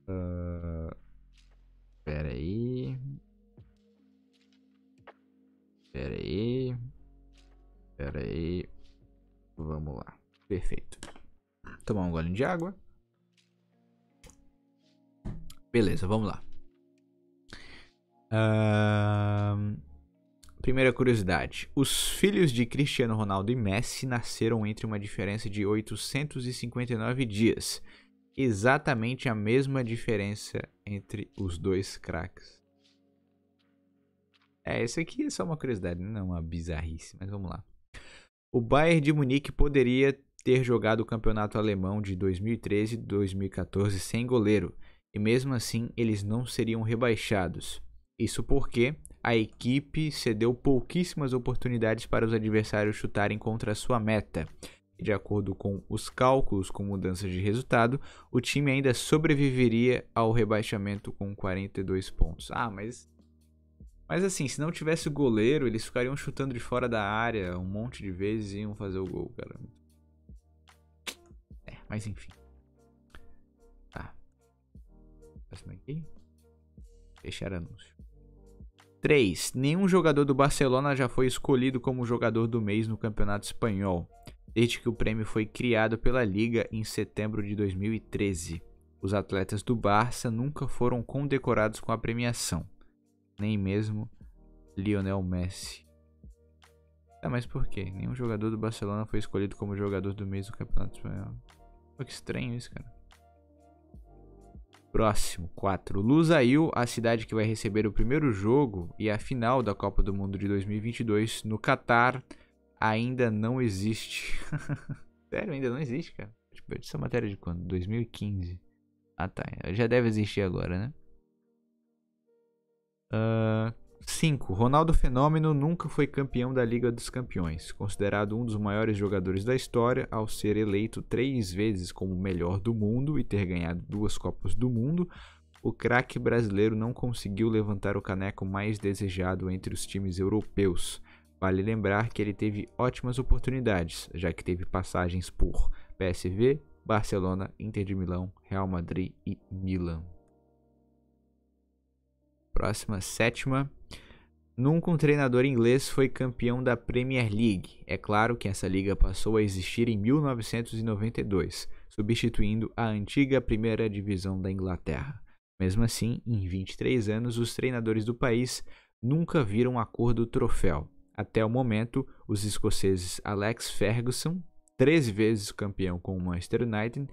Uh, peraí. Peraí. Peraí. Vamos lá. Perfeito. Tomar um golinho de água. Beleza, vamos lá. Primeira curiosidade: os filhos de Cristiano Ronaldo e Messi nasceram entre uma diferença de 859 dias, exatamente a mesma diferença entre os dois craques. É, esse aqui é só uma curiosidade, não é uma bizarrice, mas vamos lá. O Bayern de Munique poderia ter jogado o campeonato alemão de 2013 e 2014 sem goleiro, e mesmo assim eles não seriam rebaixados. Isso porque a equipe cedeu pouquíssimas oportunidades para os adversários chutarem contra a sua meta. De acordo com os cálculos com mudanças de resultado, o time ainda sobreviveria ao rebaixamento com 42 pontos. Ah, mas mas assim, se não tivesse o goleiro, eles ficariam chutando de fora da área um monte de vezes e iam fazer o gol, cara. É, mas enfim. Tá. Próximo aqui. Fechar anúncio. 3. Nenhum jogador do Barcelona já foi escolhido como jogador do mês no Campeonato Espanhol, desde que o prêmio foi criado pela Liga em setembro de 2013. Os atletas do Barça nunca foram condecorados com a premiação, nem mesmo Lionel Messi. Ah, mas por quê? Nenhum jogador do Barcelona foi escolhido como jogador do mês do Campeonato Espanhol. Pô, que estranho isso, cara. Próximo, 4. Lusail, a cidade que vai receber o primeiro jogo e a final da Copa do Mundo de 2022 no Catar, ainda não existe. Sério, ainda não existe, cara. Tipo, essa matéria de quando? 2015. Ah, tá. Já deve existir agora, né? Uh, 5. Ronaldo Fenômeno nunca foi campeão da Liga dos Campeões, considerado um dos maiores jogadores da história ao ser eleito três vezes como o melhor do mundo e ter ganhado duas Copas do Mundo. O craque brasileiro não conseguiu levantar o caneco mais desejado entre os times europeus. Vale lembrar que ele teve ótimas oportunidades, já que teve passagens por PSV, Barcelona, Inter de Milão, Real Madrid e Milan. Próxima, sétima. Nunca um treinador inglês foi campeão da Premier League. É claro que essa liga passou a existir em 1992, substituindo a antiga primeira divisão da Inglaterra. Mesmo assim, em 23 anos, os treinadores do país nunca viram a cor do troféu. Até o momento, os escoceses Alex Ferguson, 13 vezes campeão com o Manchester United,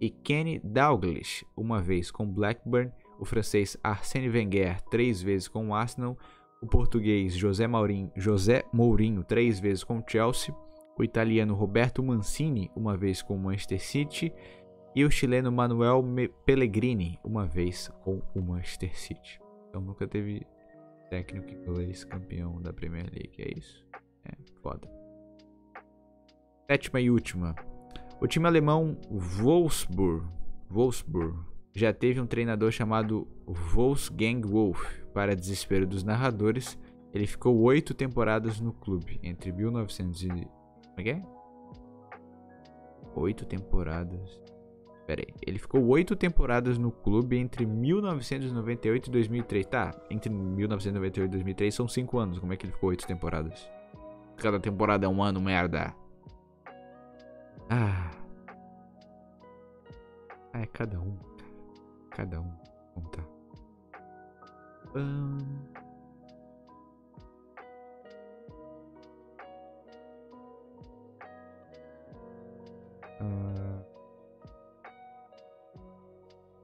e Kenny Dalglish, uma vez com Blackburn, o francês Arsène Wenger, três vezes com o Arsenal, o português José Mourinho, José Mourinho três vezes com o Chelsea, o italiano Roberto Mancini, uma vez com o Manchester City, e o chileno Manuel Pellegrini, uma vez com o Manchester City. Então nunca teve técnico inglês campeão da Premier League, é isso? É, foda. Sétima e última. O time alemão Wolfsburg, Wolfsburg já teve um treinador chamado Wolfgang Wolf. Para desespero dos narradores, ele ficou oito temporadas no clube, entre 1900 e... Como é que é? Oito temporadas... Pera aí. Ele ficou oito temporadas no clube entre 1998 e 2003. Tá, entre 1998 e 2003 são cinco anos. Como é que ele ficou oito temporadas? Cada temporada é um ano, merda. Ah... Ah, é cada um cada um. Tá. Um... Uh...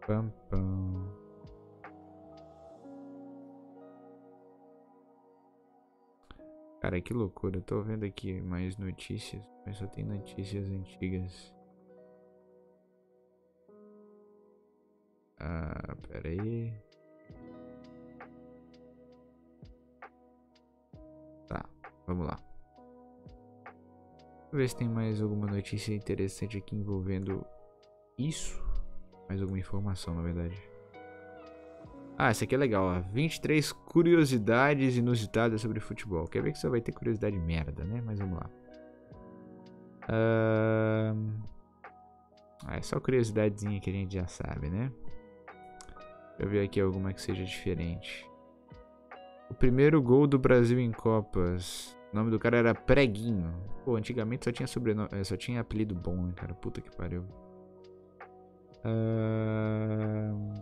Pam, pam. Cara, que loucura. Eu tô vendo aqui mais notícias, mas só tem notícias antigas. Ah, pera aí. Tá, vamos lá. Vamos ver se tem mais alguma notícia interessante aqui envolvendo isso. Mais alguma informação, na verdade. Ah, essa aqui é legal, ó. 23 curiosidades inusitadas sobre futebol. Quer ver que só vai ter curiosidade merda, né? Mas vamos lá. Ah, é só curiosidadezinha que a gente já sabe, né? Deixa eu ver aqui alguma que seja diferente. O primeiro gol do Brasil em Copas. O nome do cara era Preguinho. Pô, antigamente só tinha sobrenome, eh, só tinha apelido bom, né, cara? Puta que pariu. Uh...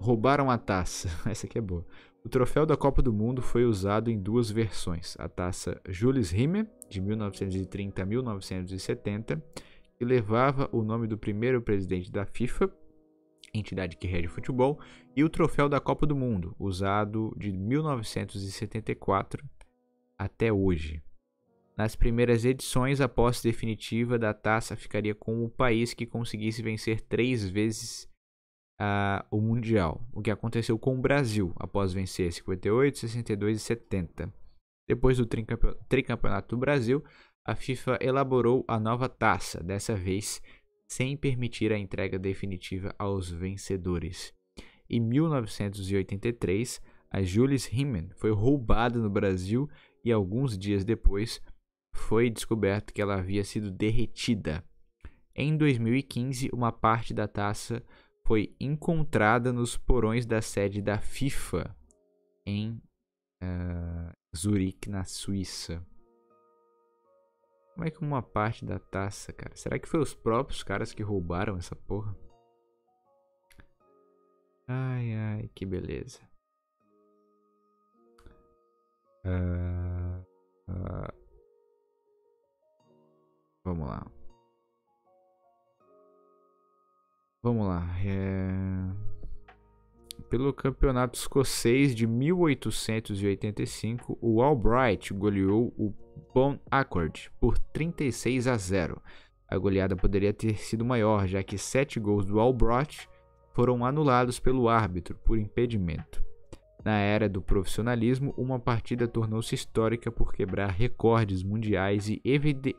Roubaram a taça. Essa aqui é boa. O troféu da Copa do Mundo foi usado em duas versões. A taça Jules Rimet, de 1930 a 1970, que levava o nome do primeiro presidente da FIFA, entidade que rege o futebol, e o troféu da Copa do Mundo, usado de 1974 até hoje. Nas primeiras edições, a posse definitiva da taça ficaria com o país que conseguisse vencer três vezes uh, o Mundial, o que aconteceu com o Brasil, após vencer 58, 62 e 70. Depois do tricampeonato do Brasil, a FIFA elaborou a nova taça, dessa vez sem permitir a entrega definitiva aos vencedores. Em 1983, a Jules Rimet foi roubada no Brasil e alguns dias depois foi descoberto que ela havia sido derretida. Em 2015, uma parte da taça foi encontrada nos porões da sede da FIFA em uh, Zurique, na Suíça. Como é que uma parte da taça, cara? Será que foi os próprios caras que roubaram essa porra? Ai, ai, que beleza. Uh, uh, vamos lá. Vamos lá. É... Pelo campeonato escocês de 1885, o Albright goleou o Bon Accord por 36 a 0. A goleada poderia ter sido maior, já que sete gols do Albright foram anulados pelo árbitro por impedimento. Na era do profissionalismo, uma partida tornou-se histórica por quebrar recordes mundiais e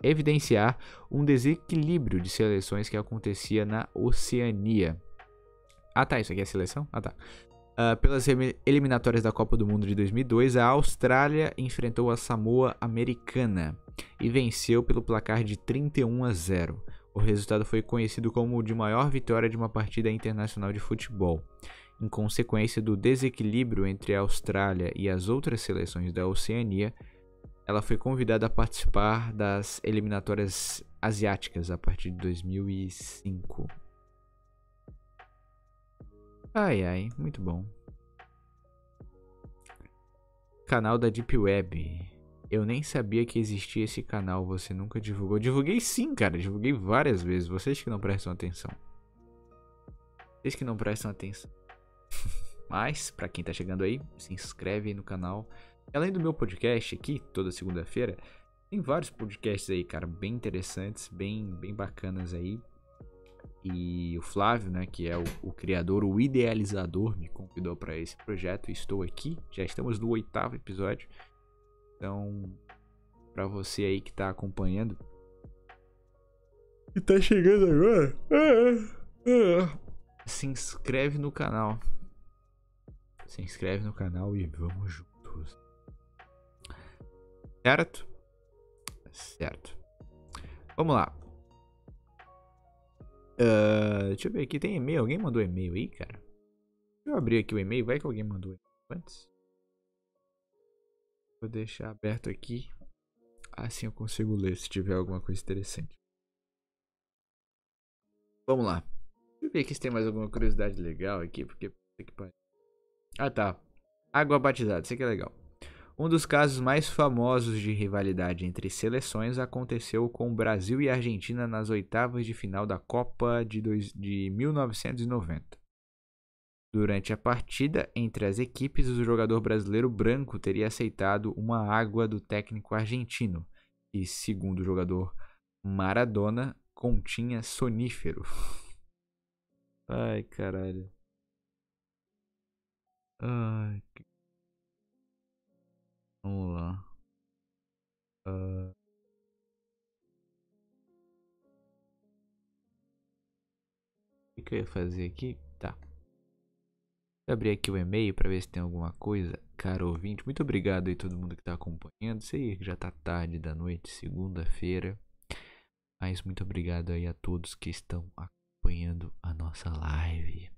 evidenciar um desequilíbrio de seleções que acontecia na Oceania. Ah tá, isso aqui é seleção? Ah tá. Uh, pelas eliminatórias da Copa do Mundo de 2002, a Austrália enfrentou a Samoa Americana e venceu pelo placar de 31 a 0. O resultado foi conhecido como o de maior vitória de uma partida internacional de futebol. Em consequência do desequilíbrio entre a Austrália e as outras seleções da Oceania, ela foi convidada a participar das eliminatórias asiáticas a partir de 2005. Ai ai, muito bom. Canal da Deep Web. Eu nem sabia que existia esse canal, você nunca divulgou. Divulguei sim, cara, divulguei várias vezes. Vocês que não prestam atenção. Vocês que não prestam atenção. Mas, para quem tá chegando aí, se inscreve aí no canal. Além do meu podcast aqui, toda segunda-feira, tem vários podcasts aí, cara, bem interessantes, bem, bem bacanas aí. E o Flávio, né, que é o, o criador, o idealizador, me convidou para esse projeto. Estou aqui, já estamos no oitavo episódio. Então, para você aí que tá acompanhando e tá chegando agora, é, é, se inscreve no canal. Se inscreve no canal e vamos juntos. Certo? Certo. Vamos lá. Uh, deixa eu ver aqui, tem e-mail? Alguém mandou e-mail aí, cara? Deixa eu abrir aqui o e-mail, vai que alguém mandou antes. Vou deixar aberto aqui. Assim eu consigo ler se tiver alguma coisa interessante. Vamos lá. Deixa eu ver aqui se tem mais alguma curiosidade legal aqui, porque... Ah, tá. Água batizada, isso aqui é legal. Um dos casos mais famosos de rivalidade entre seleções aconteceu com Brasil e Argentina nas oitavas de final da Copa de, dois, de 1990. Durante a partida entre as equipes, o jogador brasileiro branco teria aceitado uma água do técnico argentino, que, segundo o jogador Maradona, continha sonífero. Ai, caralho. Ai, que Vamos lá. Uh... O que eu ia fazer aqui? Tá. Vou abrir aqui o e-mail para ver se tem alguma coisa. Caro ouvinte, muito obrigado aí todo mundo que está acompanhando. Sei que já tá tarde da noite, segunda-feira. Mas muito obrigado aí a todos que estão acompanhando a nossa live.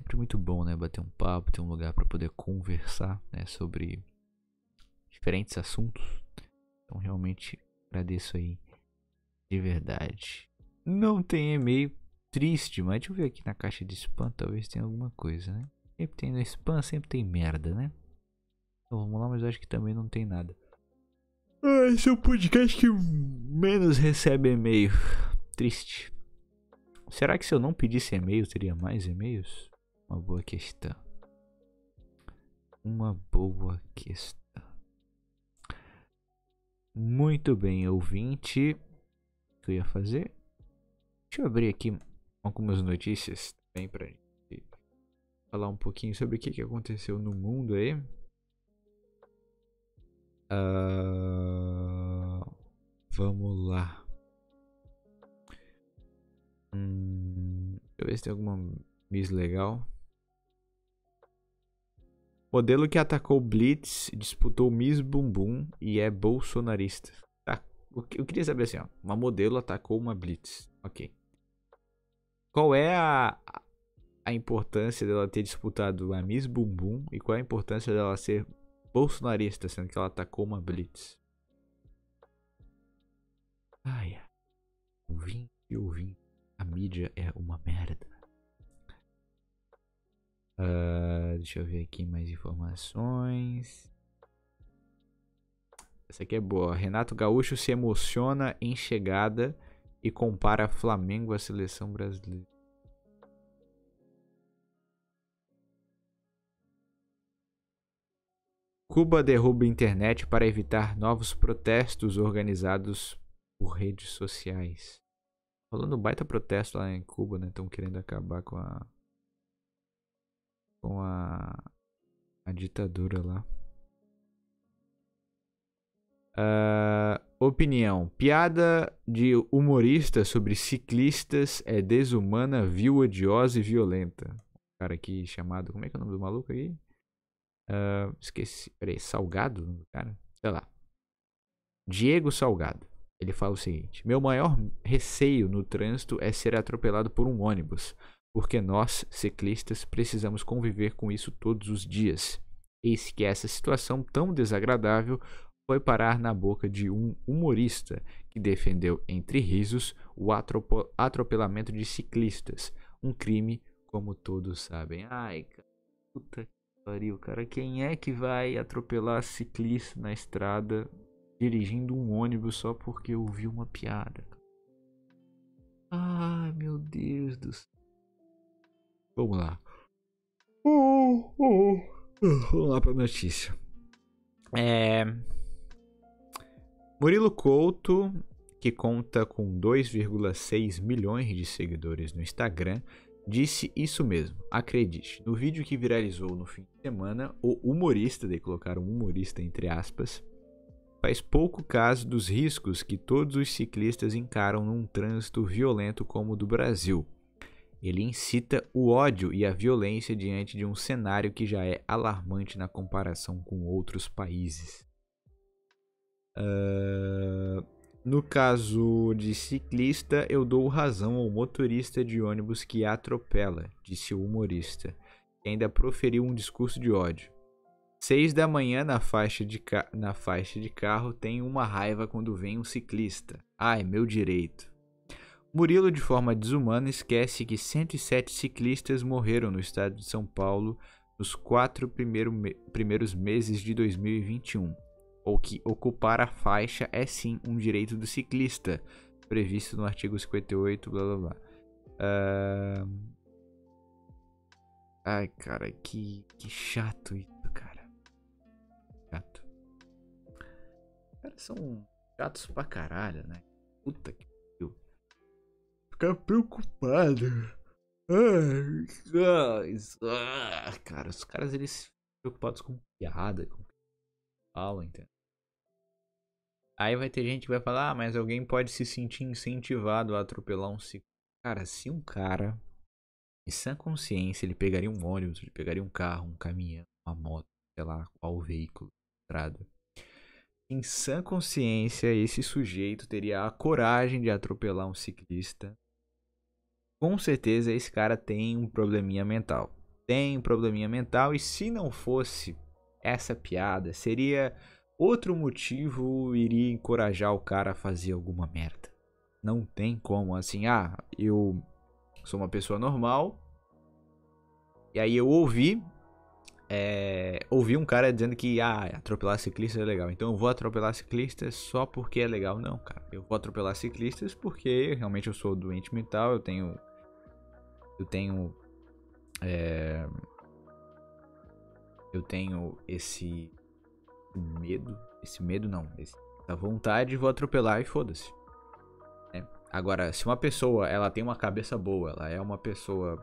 Sempre muito bom, né? Bater um papo, ter um lugar para poder conversar né? sobre diferentes assuntos. Então realmente agradeço aí de verdade. Não tem e-mail triste, mas deixa eu ver aqui na caixa de spam, talvez tenha alguma coisa, né? Sempre tem no spam, sempre tem merda, né? Então vamos lá, mas acho que também não tem nada. Ah, esse é o podcast que menos recebe e-mail. Triste. Será que se eu não pedisse e-mail, teria mais e-mails? Uma boa questão. Uma boa questão. Muito bem, ouvinte. O que eu ia fazer? Deixa eu abrir aqui algumas notícias também pra gente falar um pouquinho sobre o que, aconteceu no mundo aí. Uh, vamos lá. Hum, deixa eu ver se tem alguma miss legal. Modelo que atacou Blitz, disputou Miss Bumbum e é bolsonarista. Tá. Eu queria saber assim, ó. Uma modelo atacou uma Blitz. Ok. Qual é a, a importância dela ter disputado a Miss Bumbum e qual é a importância dela ser bolsonarista, sendo que ela atacou uma blitz. Ai, ouvinte e ouvinte, a mídia é uma merda. Uh, deixa eu ver aqui mais informações. Essa aqui é boa. Renato Gaúcho se emociona em chegada e compara Flamengo à seleção brasileira. Cuba derruba internet para evitar novos protestos organizados por redes sociais. Falando baita protesto lá em Cuba, né? Estão querendo acabar com a com a a ditadura lá. Uh, opinião: piada de humorista sobre ciclistas é desumana, vil, odiosa e violenta. Cara aqui chamado. Como é que é o nome do maluco aí? Uh, esqueci. Peraí, Salgado? Cara, sei lá. Diego Salgado. Ele fala o seguinte: Meu maior receio no trânsito é ser atropelado por um ônibus, porque nós, ciclistas, precisamos conviver com isso todos os dias. Eis que essa situação tão desagradável foi parar na boca de um humorista que defendeu, entre risos, o atropelamento de ciclistas, um crime, como todos sabem. Ai, cara, puta que pariu, cara. Quem é que vai atropelar ciclista na estrada dirigindo um ônibus só porque ouviu uma piada? Ai, meu Deus do céu. Vamos lá. Vamos lá para notícia. É. Murilo Couto, que conta com 2,6 milhões de seguidores no Instagram, disse isso mesmo. Acredite, no vídeo que viralizou no fim de semana, o humorista, de colocar um humorista entre aspas, faz pouco caso dos riscos que todos os ciclistas encaram num trânsito violento como o do Brasil. Ele incita o ódio e a violência diante de um cenário que já é alarmante na comparação com outros países. Uh, no caso de ciclista, eu dou razão ao motorista de ônibus que atropela, disse o humorista, que ainda proferiu um discurso de ódio. Seis da manhã na faixa, de na faixa de carro tem uma raiva quando vem um ciclista. Ai, meu direito. Murilo, de forma desumana, esquece que 107 ciclistas morreram no estado de São Paulo nos quatro primeiro me primeiros meses de 2021 ou que ocupar a faixa é sim um direito do ciclista, previsto no artigo 58, blá blá blá. Uh... Ai, cara, que, que chato isso, cara. Chato. Os caras são chatos pra caralho, né? Puta que. Ficar preocupado. Ai, ai, cara, os caras eles preocupados com piada, com fala, entendeu? Aí vai ter gente que vai falar, ah, mas alguém pode se sentir incentivado a atropelar um ciclo. Cara, se um cara, em sã consciência, ele pegaria um ônibus, ele pegaria um carro, um caminhão, uma moto, sei lá, qual veículo, estrada. Em sã consciência, esse sujeito teria a coragem de atropelar um ciclista. Com certeza esse cara tem um probleminha mental. Tem um probleminha mental e se não fosse essa piada, seria outro motivo iria encorajar o cara a fazer alguma merda. Não tem como assim, ah, eu sou uma pessoa normal. E aí eu ouvi é, ouvi um cara dizendo que ah, atropelar ciclistas é legal. Então eu vou atropelar ciclistas só porque é legal. Não, cara. Eu vou atropelar ciclistas porque realmente eu sou doente mental, eu tenho eu tenho é, eu tenho esse medo. Esse medo não. Essa vontade, vou atropelar e foda-se. É. Agora, se uma pessoa ela tem uma cabeça boa, ela é uma pessoa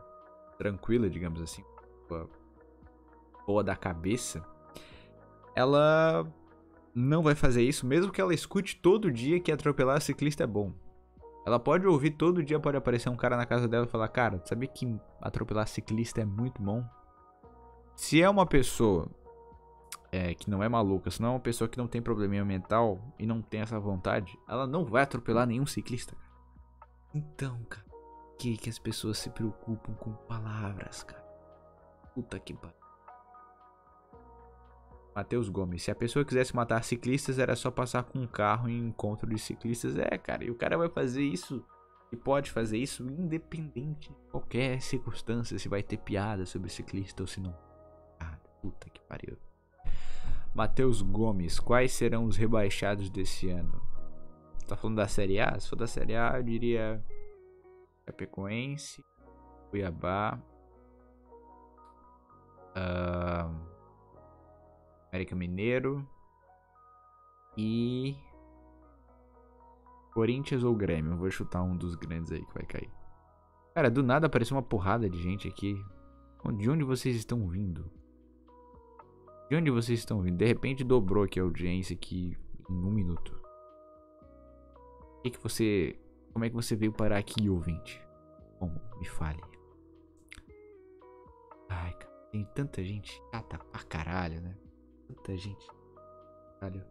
tranquila, digamos assim, boa da cabeça, ela não vai fazer isso, mesmo que ela escute todo dia que atropelar ciclista é bom. Ela pode ouvir todo dia, pode aparecer um cara na casa dela e falar: Cara, sabia que atropelar ciclista é muito bom? Se é uma pessoa é, que não é maluca, se não é uma pessoa que não tem probleminha mental e não tem essa vontade, ela não vai atropelar nenhum ciclista. Então, cara, que, que as pessoas se preocupam com palavras, cara? Puta que pariu. Matheus Gomes. Se a pessoa quisesse matar ciclistas, era só passar com um carro em encontro de ciclistas. É, cara, e o cara vai fazer isso e pode fazer isso independente de qualquer circunstância, se vai ter piada sobre ciclista ou se não. Ah, puta que pariu. Matheus Gomes, quais serão os rebaixados desse ano? Tá falando da Série A? Se for da Série A, eu diria Chapecoense, Cuiabá, uh, América Mineiro e Corinthians ou Grêmio. vou chutar um dos grandes aí que vai cair. Cara, do nada apareceu uma porrada de gente aqui. De onde vocês estão vindo? De onde vocês estão vindo? De repente dobrou aqui a audiência aqui em um minuto. O que, que você. Como é que você veio parar aqui, ouvinte? Como? Me fale. Ai, cara, tem tanta gente chata pra caralho, né? Tanta gente. Caralho.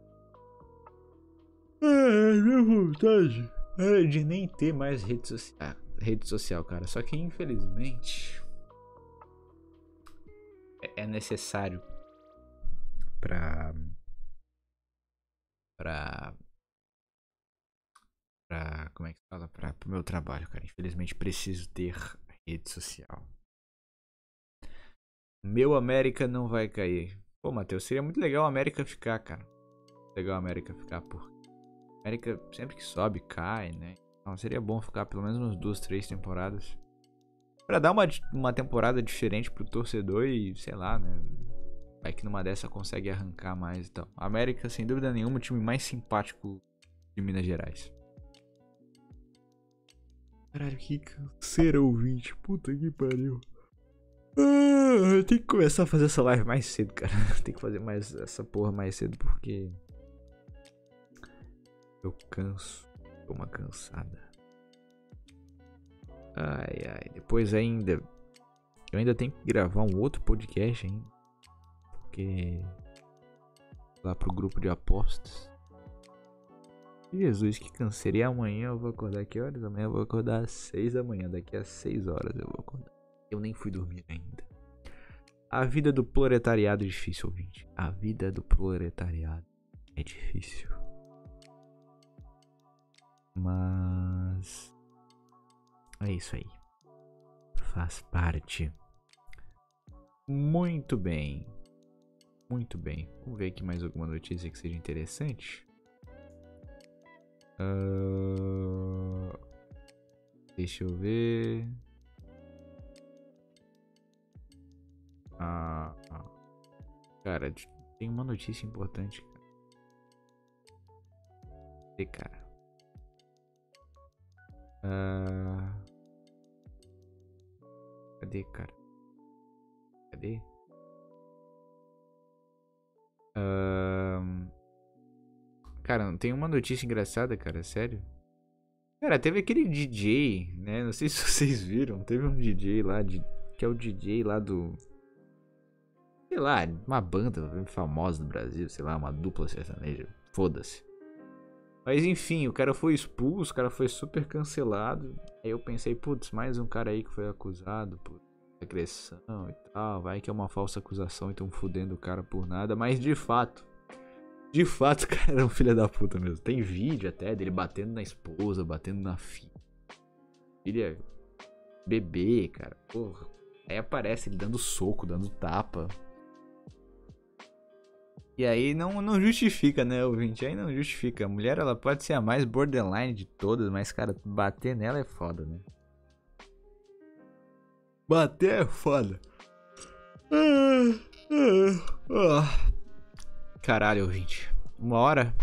É, minha vontade é de nem ter mais rede social. Rede social, cara. Só que infelizmente é, é necessário pra. pra. pra. como é que fala? Pra, pro meu trabalho, cara. Infelizmente preciso ter rede social. Meu América não vai cair. Pô, Matheus, seria muito legal a América ficar, cara. Legal a América ficar, por. América sempre que sobe, cai, né? Então seria bom ficar pelo menos umas duas, três temporadas. Pra dar uma, uma temporada diferente pro torcedor e, sei lá, né? Vai que numa dessa consegue arrancar mais e tal. América, sem dúvida nenhuma, o time mais simpático de Minas Gerais. Caralho, que canseira ouvinte. Puta que pariu. Ah, eu tenho que começar a fazer essa live mais cedo, cara. Tem que fazer mais essa porra mais cedo porque. Eu canso. Tô uma cansada. Ai, ai. Depois ainda. Eu ainda tenho que gravar um outro podcast ainda. Porque. Lá pro grupo de apostas. Jesus, que canseira. E amanhã eu vou acordar que horas? Amanhã eu vou acordar às 6 da manhã. Daqui a 6 horas eu vou acordar. Eu nem fui dormir ainda. A vida do proletariado é difícil, ouvinte. A vida do proletariado é difícil. Mas. É isso aí. Faz parte. Muito bem. Muito bem. Vamos ver aqui mais alguma notícia que seja interessante. Uh... Deixa eu ver. Cara, tem uma notícia importante. Cadê, cara? Ah, cadê, cara? Cadê? Ah, cara, não tem uma notícia engraçada, cara, sério? Cara, teve aquele DJ, né? Não sei se vocês viram. Teve um DJ lá, de, que é o DJ lá do sei lá, uma banda famosa no Brasil, sei lá, uma dupla sertaneja. Foda-se. Mas enfim, o cara foi expulso, o cara foi super cancelado. Aí eu pensei, putz, mais um cara aí que foi acusado por agressão e tal. Vai que é uma falsa acusação e tão fudendo o cara por nada. Mas de fato, de fato, o cara era um filho da puta mesmo. Tem vídeo até dele batendo na esposa, batendo na filha. Filha bebê, cara. Porra. Aí aparece ele dando soco, dando tapa. E aí não, não justifica, né, ouvinte? Aí não justifica. A mulher, ela pode ser a mais borderline de todas, mas, cara, bater nela é foda, né? Bater é foda. Caralho, ouvinte. Uma hora.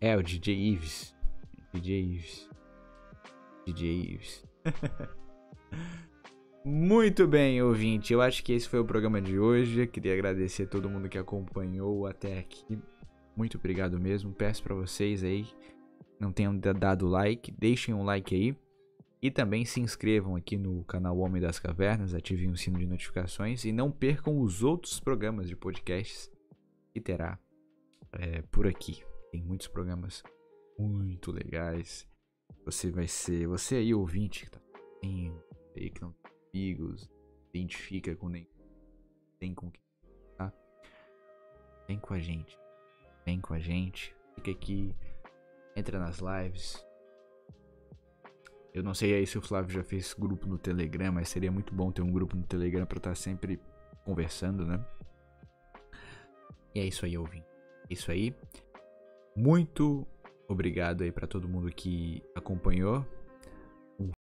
É, o DJ Ives. DJ Ives. DJ Ives. Muito bem, ouvinte. Eu acho que esse foi o programa de hoje. Queria agradecer a todo mundo que acompanhou até aqui. Muito obrigado mesmo. Peço para vocês aí não tenham dado like, deixem um like aí. E também se inscrevam aqui no canal Homem das Cavernas, ativem o sino de notificações e não percam os outros programas de podcasts que terá é, por aqui. Tem muitos programas muito legais. Você vai ser, você aí ouvinte que tá aí que não amigos, identifica com nem tem com quem tá? Vem com a gente. Vem com a gente. Fica aqui. Entra nas lives. Eu não sei aí se o Flávio já fez grupo no Telegram, mas seria muito bom ter um grupo no Telegram para estar tá sempre conversando, né? E é isso aí, ouvinte. É isso aí. Muito obrigado aí para todo mundo que acompanhou